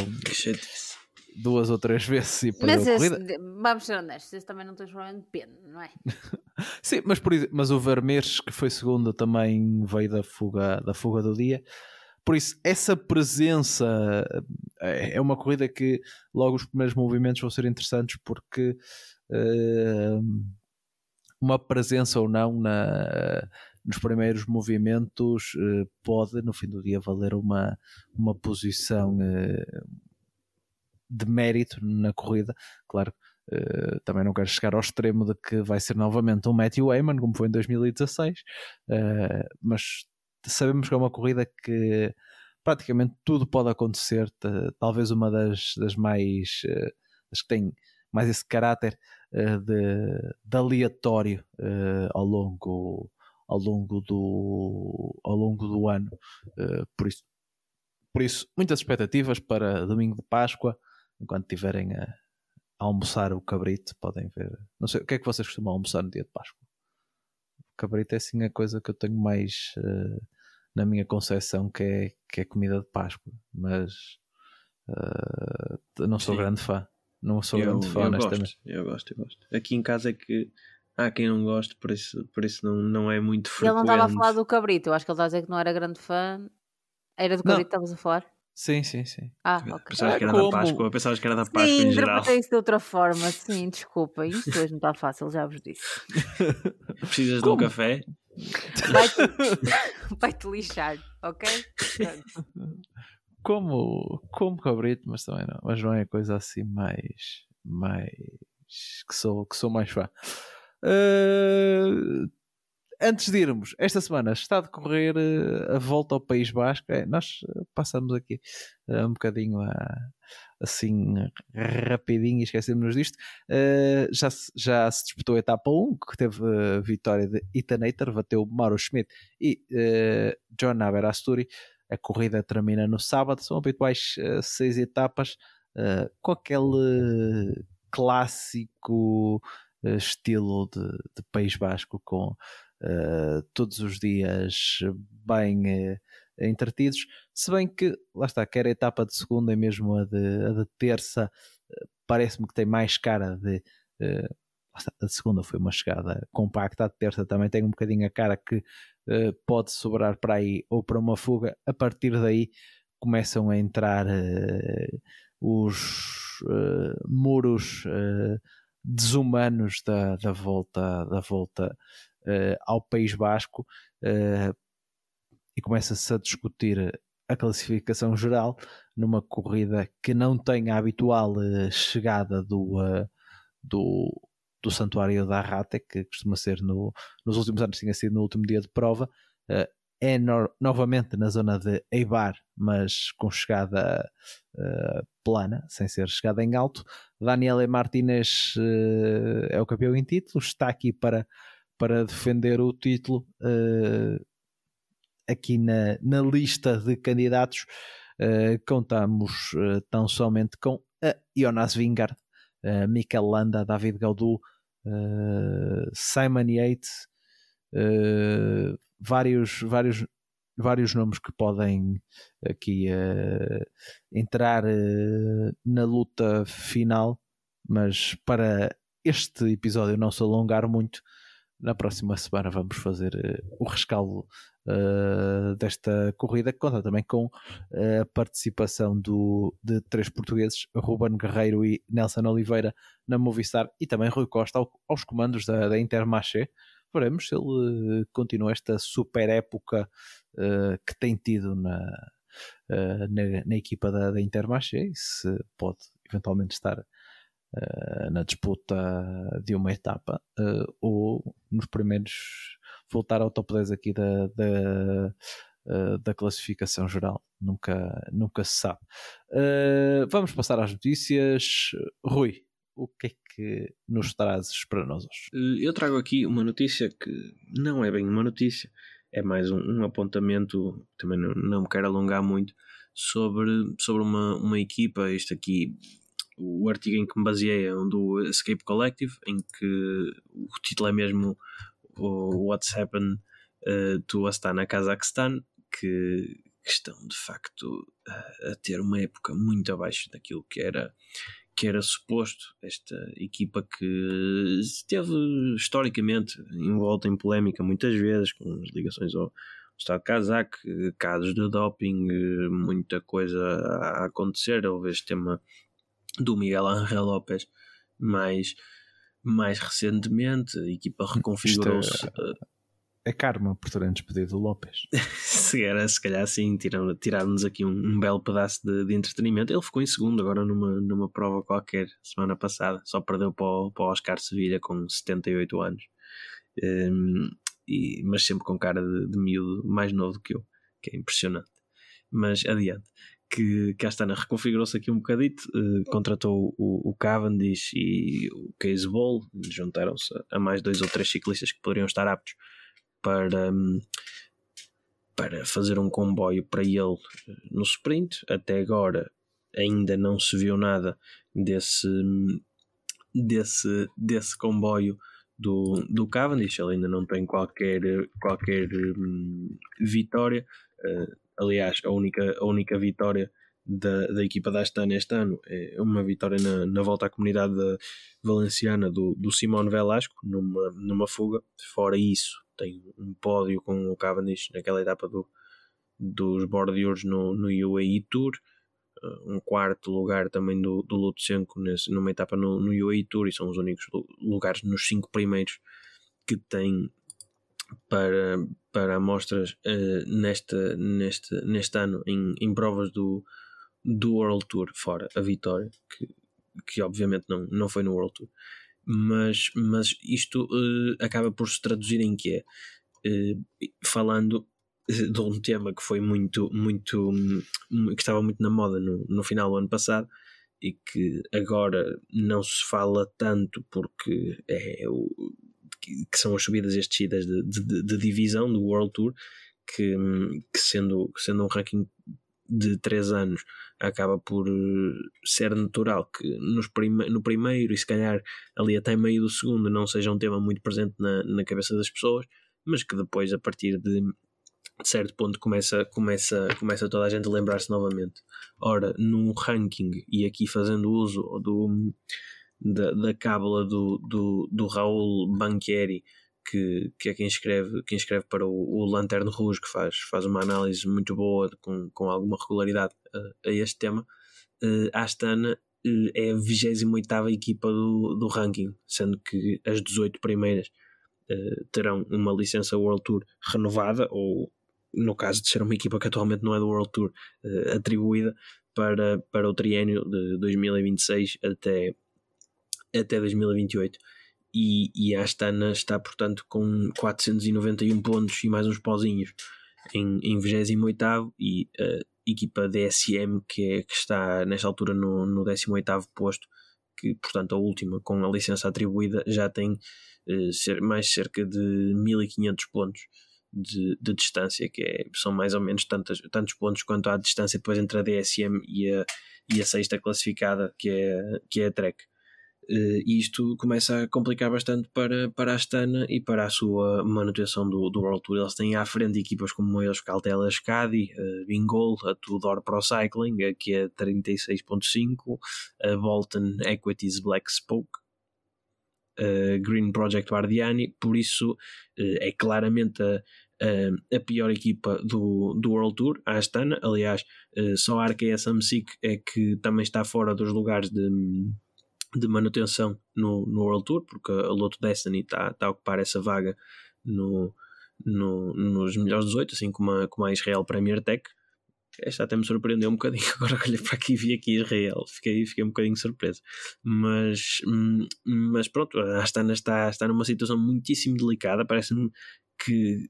duas ou três vezes e perdeu mas a corrida. Esse, vamos ser honestos, esse também não tem problema de pena, não é? Sim, mas, por, mas o Vermeers que foi segundo também veio da fuga, da fuga do dia. Por isso, essa presença eh, é uma corrida que logo os primeiros movimentos vão ser interessantes porque uh, uma presença ou não na, nos primeiros movimentos eh, pode, no fim do dia, valer uma, uma posição eh, de mérito na corrida. Claro, eh, também não quero chegar ao extremo de que vai ser novamente um Matthew Heyman, como foi em 2016, mas sabemos que é uma corrida que praticamente tudo pode acontecer. Talvez uma das, das mais. das que tem mais esse caráter de, de, aleatório uh, ao longo ao longo do ao longo do ano. Uh, por isso por isso muitas expectativas para domingo de Páscoa. Enquanto tiverem a, a almoçar o cabrito podem ver. Não sei o que é que vocês costumam almoçar no dia de Páscoa? O cabrito é assim a coisa que eu tenho mais na minha concepção que é que é comida de Páscoa. Mas não sou Sim. grande fã não sou eu, grande fã, eu honestamente. Gosto, eu gosto, eu gosto. Aqui em casa é que há quem não goste, por isso, por isso não, não é muito frequente. Ele não estava a falar do cabrito, eu acho que ele está a dizer que não era grande fã. Era do cabrito que estavas a falar? Sim, sim, sim. Ah, ok. Pensavas que era Como? da Páscoa, pensavas que era da Páscoa sim, em geral. Sim, isso de outra forma, sim, desculpa. Isto hoje não está fácil, já vos disse. Precisas de um café? Vai-te vai lixar, ok? Como, como cabrito, mas também não. Mas não é coisa assim mais. mais que sou, que sou mais fã. Uh, antes de irmos, esta semana está a decorrer uh, a volta ao País Basco. É, nós passamos aqui uh, um bocadinho a, assim rapidinho e esquecemos disto. já, já se disputou a etapa 1, que teve a vitória de Itanator, bateu Mauro Schmidt e John Aberasturi. A corrida termina no sábado, são habituais seis etapas, com aquele clássico uh, estilo de, de, País Basco, com uh, todos os dias bem uh, entretidos. Se bem que, lá está, quer a etapa de segunda e mesmo a de, a de terça, parece-me que tem mais cara de. A segunda foi uma chegada compacta, a terça também tem um bocadinho a cara que pode sobrar para aí ou para uma fuga. A partir daí começam a entrar os uh, muros uh, desumanos da, da volta, da volta uh, ao País Basco e começa-se a discutir a classificação geral numa corrida que não tem a habitual chegada do, do, do Santuário da Arrata, que costuma ser no, nos últimos anos, tinha sido no último dia de prova. é no, novamente na zona de Eibar, mas com chegada uh, plana, sem ser chegada em alto. Daniel Martínez uh, é o campeão em título, está aqui para, para defender o título. Uh, aqui na, na lista de candidatos contamos tão somente com a Jonas Vingard, Mikel Landa, David Gaudu, Simon Yates, vários, vários vários nomes que podem aqui uh, entrar uh, na luta final, mas para este episódio não se alongar muito, na próxima semana vamos fazer uh, o rescaldo desta corrida, que conta também com a participação do, de três portugueses, Ruben Guerreiro e Nelson Oliveira na Movistar e também Rui Costa ao, aos comandos da, da Intermarché. Veremos se ele continua esta super época uh, que tem tido na, uh, na, na, equipa da, da Intermarché e se pode eventualmente estar uh, na disputa de uma etapa ou nos primeiros voltar ao top 10 aqui da, da da classificação geral. Nunca, nunca se sabe. Uh, vamos passar às notícias. Rui, o que é que nos trazes para nós hoje? Eh, eu trago aqui uma notícia que não é bem uma notícia, é mais um, um apontamento, também não, não, me quero alongar muito, sobre, sobre uma, uma equipa, este aqui, o artigo em que me baseei é um do Escape Collective, em que o título é mesmo What's Happened uh, to Astana Kazakhstan, que, que estão de facto a, a ter uma época muito abaixo daquilo que era que era suposto esta equipa que esteve historicamente envolta em polémica muitas vezes, com as ligações ao Estado casaco, casos de doping, muita coisa a acontecer. Houve este tema do Miguel Ángel López mais, mais recentemente, a equipa reconfigurou-se. É é karma por terem despedido o Lopes. se era, se calhar sim, tirar-nos aqui um, um, belo pedaço de, de, entretenimento. Ele ficou em segundo agora numa, numa prova qualquer, semana passada. Só perdeu para o, para o Oscar Sevilha com 78 anos. Um, e, mas sempre com cara de, de miúdo mais novo do que eu, que é impressionante. Mas adiante. Que, a Astana reconfigurou-se aqui um bocadito, uh, contratou o, o, Cavendish e o Case Ball, juntaram-se a mais dois ou três ciclistas que poderiam estar aptos para, para fazer um comboio para ele eh, no sprint. Até agora ainda não se viu nada desse, desse, desse comboio do, do Cavendish, ele ainda não tem qualquer, qualquer hum, vitória. Uh, aliás, a única, a única vitória da, da equipa da Astana este ano é uma vitória na, na volta à comunidade valenciana do, do Simone Velasco, numa, numa fuga. Fora isso, tem um pódio com o Cavendish naquela etapa do, dos Bordeaux no, no UAE Tour, uh, um quarto lugar também do, do Lutsenko nesse, numa etapa no, no UAE Tour, e são os únicos lugares nos cinco primeiros que tem para, para amostras uh, neste, neste, neste ano em, em provas do, do World Tour, fora a vitória, que, que obviamente não, não foi no World Tour. Mas, mas isto uh, acaba por se traduzir em que é, uh, falando de um tema que foi muito, muito, que estava muito na moda no, no final do ano passado e que agora não se fala tanto porque é o, que, são as subidas e as descidas de, de, de, divisão do World Tour, que, que sendo, sendo um ranking de 3 anos acaba por ser natural que nos prime no primeiro e se calhar ali até meio do segundo não seja um tema muito presente na, na cabeça das pessoas, mas que depois a partir de certo ponto começa, começa, começa toda a gente a lembrar-se novamente. Ora, num ranking, e aqui fazendo uso do, da, da cábula do, do, do Raul Banchieri, que, que é quem escreve, quem escreve para o, o Lanterno Rouge, que faz, faz uma análise muito boa, com, com alguma regularidade a, a este tema, uh, Astana uh, é a 28 equipa do, do ranking, sendo que as 18 primeiras uh, terão uma licença World Tour renovada, ou no caso de ser uma equipa que atualmente não é do World Tour, atribuída para, para o triênio de 2026 até até 2028. E, e a Astana está, portanto, com 491 pontos e mais uns pozinhos em, em 28 e a equipa DSM, que, é, que está nesta altura no, no 18 posto, que, portanto, a última com a licença atribuída, já tem ser, mais cerca de 1500 pontos. De, de, distância, que é, são mais ou menos tantos, tantos pontos quanto a distância depois entre a DSM e a, e a sexta classificada, que é, que é a Trek. Uh, isto começa a complicar bastante para, para a Astana e para a sua manutenção do, do World Tour. Eles têm à frente equipas como eles, Caltela Scadi, uh, Bingol, a Tudor Pro Cycling, que é 36.5, a Bolton Equities Black Spoke, a Green Project Bardiani, por isso uh, é claramente a, a, a, pior equipa do, do World Tour, a Astana. Aliás, uh, só a Arkea Samsic é que também está fora dos lugares de de manutenção no, no World Tour, porque a Lotto Destiny está tá a ocupar essa vaga no, no, nos melhores 18, assim como a, como a Israel Premier Tech. Esta até me surpreendeu um bocadinho. Agora olhei para aqui e vi aqui Israel, fiquei, fiquei um bocadinho surpreso. Mas, hum, mas pronto, a Astana está, está numa situação muitíssimo delicada. Parece-me que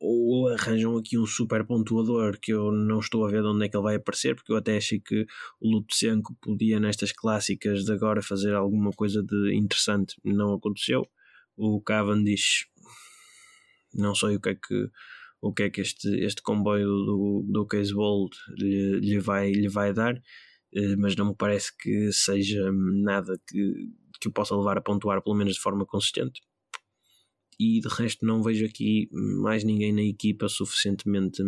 ou arranjam aqui um super pontuador que eu não estou a ver de onde é que ele vai aparecer, porque eu até achei que o Lutsenko podia nestas clássicas de agora fazer alguma coisa de interessante, não aconteceu. O Cavendish não sei o que é que o que é que este, este comboio do, do Case Bold lhe, lhe, vai, lhe vai dar, eh, mas não me parece que seja nada que, que o possa levar a pontuar, pelo menos de forma consistente e de resto não vejo aqui mais ninguém na equipa suficientemente,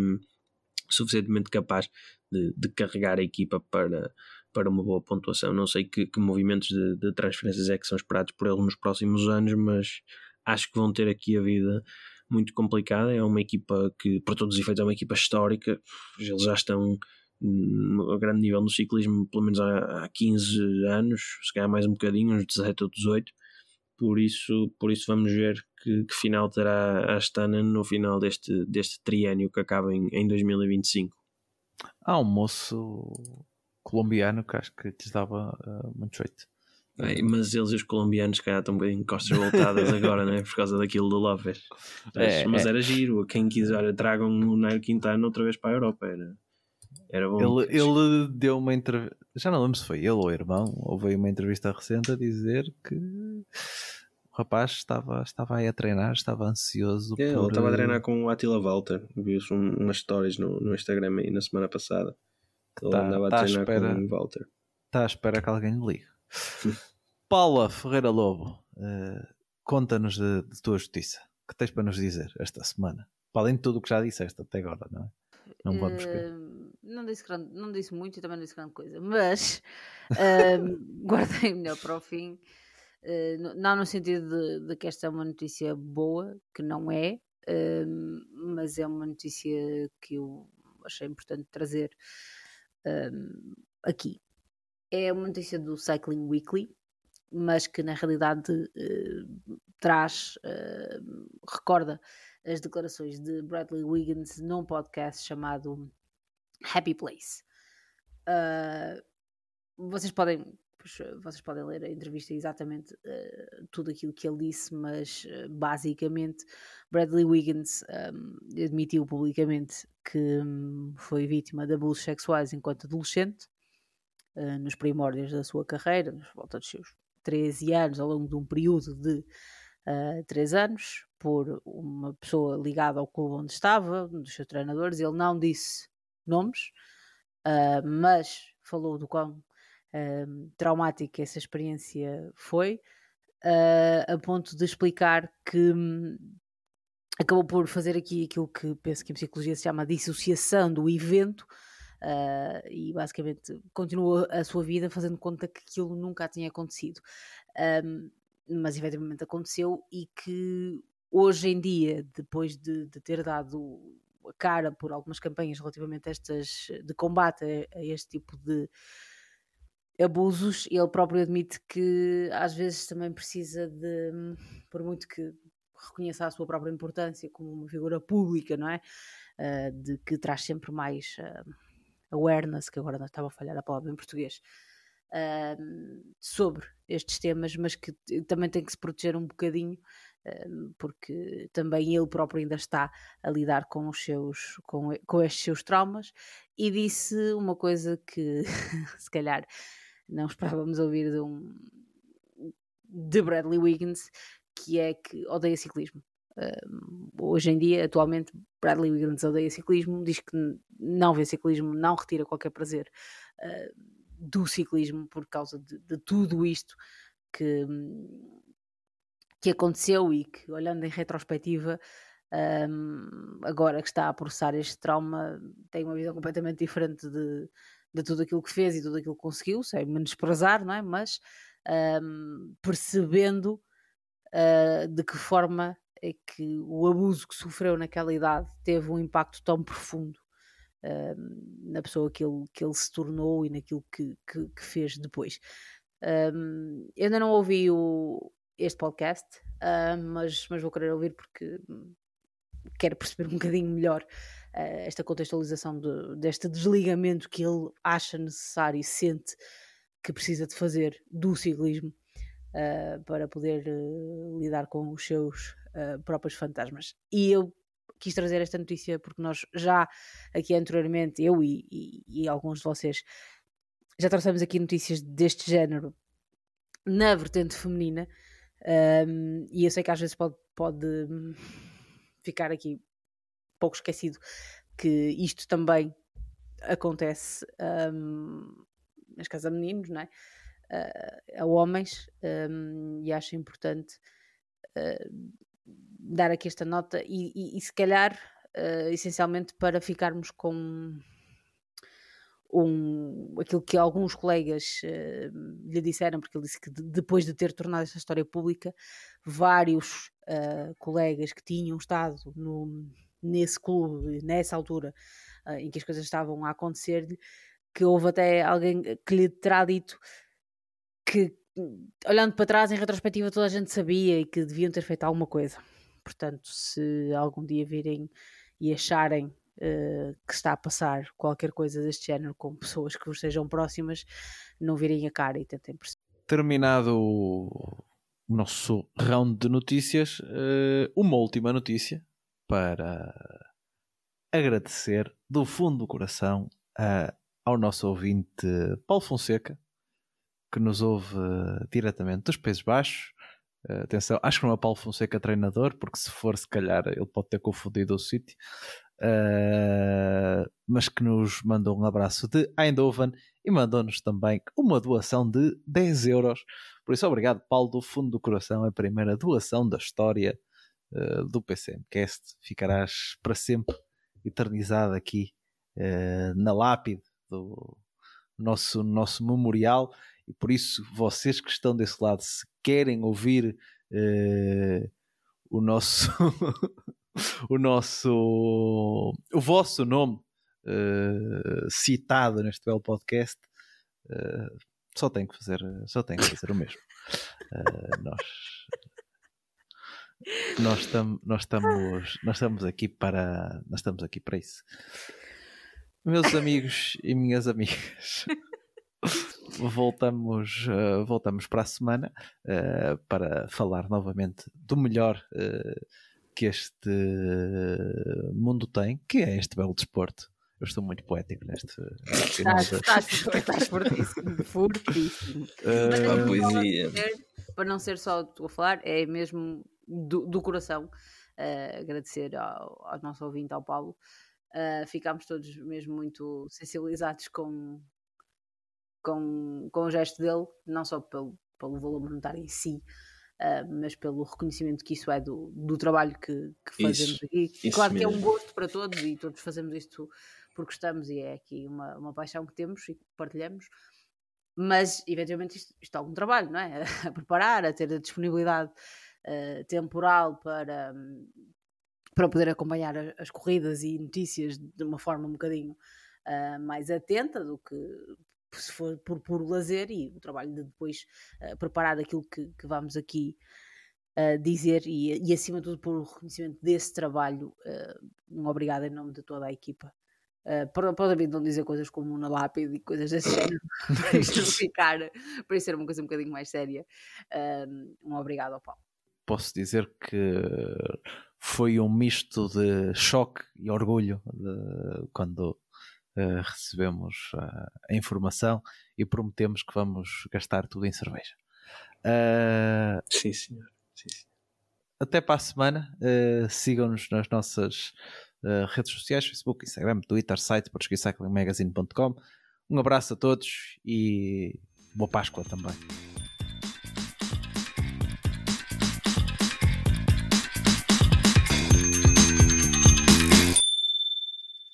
suficientemente capaz de, de carregar a equipa para, para uma boa pontuação. Não sei que, que movimentos de, de, transferências é que são esperados por ele nos próximos anos, mas acho que vão ter aqui a vida muito complicada. É uma equipa que, por todos os efeitos, é uma equipa histórica. Eles já estão a grande nível no ciclismo, pelo menos há, há 15 anos, se calhar mais um bocadinho, uns 17 ou 18 por isso, por isso vamos ver que, que final terá a Astana no final deste, deste triênio que acaba em, em 2025. Há um moço colombiano que acho que te dava uh, muito jeito. É, mas eles e os colombianos, calhar, estão um bocadinho costas voltadas agora, né? Por causa daquilo do Lopes. Mas, é, mas é. era giro. Quem quiser, tragam o Nairo Quintana outra vez para a Europa. Era, era bom. Ele, ele deu uma entrevista, já não lembro se foi ele ou o irmão, houve uma entrevista recente a dizer que o rapaz estava, estava aí a treinar, estava ansioso. É, por... Ele estava a treinar com o Attila Walter, vi-se umas stories no, no Instagram aí na semana passada. Ele tá, andava tá a treinar espera, com o Walter. Está à espera que alguém lhe ligue. Paula Ferreira Lobo, uh, conta-nos de, de tua justiça. O que tens para nos dizer esta semana? Para além de tudo o que já disseste até agora, não é? Não vamos uh, não, disse grande, não disse muito e também não disse grande coisa, mas uh, guardei melhor para o fim. Uh, não no sentido de, de, que esta é uma notícia boa, que não é, uh, mas é uma notícia que eu achei importante trazer aqui. É uma notícia do Cycling Weekly mas que na realidade uh, traz, uh, recorda as declarações de Bradley Wiggins num podcast chamado Happy Place. Uh, vocês podem vocês podem ler a entrevista exatamente uh, tudo aquilo que ele disse, mas uh, basicamente Bradley Wiggins um, admitiu publicamente que um, foi vítima de abusos sexuais enquanto adolescente, uh, nos primórdios da sua carreira, nos volta dos seus 13 anos, ao longo de um período de uh, 3 anos, por uma pessoa ligada ao clube onde estava, um dos seus treinadores. Ele não disse nomes, mas falou do quão uh, traumática essa experiência foi, uh, a ponto de explicar que um, acabou por fazer aqui aquilo que penso que em psicologia se chama dissociação do evento. Uh, e basicamente continua a sua vida fazendo conta que aquilo nunca tinha acontecido. Um, mas efetivamente aconteceu e que hoje em dia, depois de, de, ter dado a cara por algumas campanhas relativamente a estas de combate a, a este tipo de abusos, ele próprio admite que às vezes também precisa de, por muito que reconheça a sua própria importância como uma figura pública, não é? Uh, de que traz sempre mais uh, awareness, que agora não estava a falhar a palavra em português, uh, sobre estes temas, mas que também tem que se proteger um bocadinho, porque também ele próprio ainda está a lidar com os seus, com, com estes seus traumas, e disse uma coisa que se calhar não esperávamos ouvir de um de Bradley Wiggins, que é que odeia ciclismo. Hoje em dia, atualmente, Bradley Wiggins odeia ciclismo, diz que não vê ciclismo, não retira qualquer prazer uh, do ciclismo por causa de, de tudo isto que, que aconteceu e que, olhando em retrospectiva, um, agora que está a processar este trauma, tem uma visão completamente diferente de, de tudo aquilo que fez e tudo aquilo que conseguiu, sem menosprezar, não é? Mas um, percebendo uh, de que forma que o abuso que sofreu naquela idade teve um impacto tão profundo uh, na pessoa que ele, que ele se tornou e naquilo que, que, que fez depois. Um, eu ainda não ouvi o, este podcast, uh, mas, mas vou querer ouvir porque quero perceber um bocadinho melhor uh, esta contextualização de, deste desligamento que ele acha necessário e sente que precisa de fazer do ciclismo uh, para poder uh, lidar com os seus próprios fantasmas. E eu quis trazer esta notícia porque nós já aqui anteriormente, eu e, e, e alguns de vocês, já trouxemos aqui notícias deste género na vertente feminina. Um, e eu sei que às vezes pode, pode ficar aqui pouco esquecido que isto também acontece um, nas casas de meninos, não é? A homens, um, e acho importante uh, dar aqui esta nota e, e, e se calhar, uh, essencialmente, para ficarmos com um, aquilo que alguns colegas uh, lhe disseram, porque ele disse que de, depois de ter tornado esta história pública, vários colegas que tinham estado no, nesse clube, nessa altura em que as coisas estavam a acontecer-lhe, que houve até alguém que lhe terá dito que, olhando para trás, em retrospectiva, toda a gente sabia e que deviam ter feito alguma coisa. Portanto, se algum dia virem e acharem uh, que está a passar qualquer coisa deste género com pessoas que vos sejam próximas, não virem a cara e tentem perceber. Terminado o nosso round de notícias, uh, uma última notícia para agradecer do fundo do coração uh, ao nosso ouvinte Paulo Fonseca, que nos ouve uh, diretamente dos Países Baixos. Uh, atenção, acho que não é Paulo Fonseca treinador, porque se for, se calhar, ele pode ter confundido o sítio. Uh, mas que nos mandou um abraço de Eindhoven e mandou-nos também uma doação de 10 euros. Por isso, obrigado, Paulo, do fundo do coração. É a primeira doação da história uh, do PCMcast. Ficarás para sempre eternizado aqui na lápide do nosso, nosso memorial. E por isso, vocês que estão desse lado, se querem ouvir o nosso. o nosso o vosso nome uh, citado neste belo podcast uh, só tenho que fazer, só tenho que fazer o mesmo. Uh, nós nós, tam, nós, estamos, nós estamos aqui para nós estamos aqui para isso. Meus amigos e minhas amigas, voltamos, uh, voltamos para a semana uh, para falar novamente do melhor uh, que este mundo tem, que é este belo desporto. Eu estou muito poético neste. Estás, estás, estás fortíssimo, fortíssimo. A poesia. Para não ser só tu a falar, é mesmo do, do coração uh, agradecer ao, ao, nosso ouvinte, ao Paulo. Uh, ficámos todos mesmo muito sensibilizados com, com, com o gesto dele, não só pelo, pelo valor monetário em si, Uh, mas pelo reconhecimento que isso é do, do trabalho que, que fazemos isso, aqui. Isso claro mesmo. que é um gosto para todos e todos fazemos isto porque gostamos e é aqui uma, uma paixão que temos e que partilhamos. Mas, eventualmente, isto, isto é algum trabalho, não é? A preparar, a ter a disponibilidade uh, temporal para, para poder acompanhar as corridas e notícias de uma forma um bocadinho uh, mais atenta do que se for por puro lazer e o trabalho de depois uh, preparar aquilo que, que vamos aqui uh, dizer e, e, acima de tudo por reconhecimento desse trabalho uh, um obrigado em nome de toda a equipa. Para, para o David não dizer coisas como uma lápide e coisas desse género para isto ficar para isto ser uma coisa um bocadinho mais séria. Um obrigado ao Paulo. Posso dizer que foi um misto de choque e orgulho de, quando uh, recebemos uh, a informação e prometemos que vamos gastar tudo em cerveja. Uh, sim, senhor. Sim, senhor. Até para a semana. Sigam-nos nas nossas redes sociais: Facebook, Instagram, Twitter, site portuguesecyclingmagazine.com. Um abraço a todos e boa Páscoa também.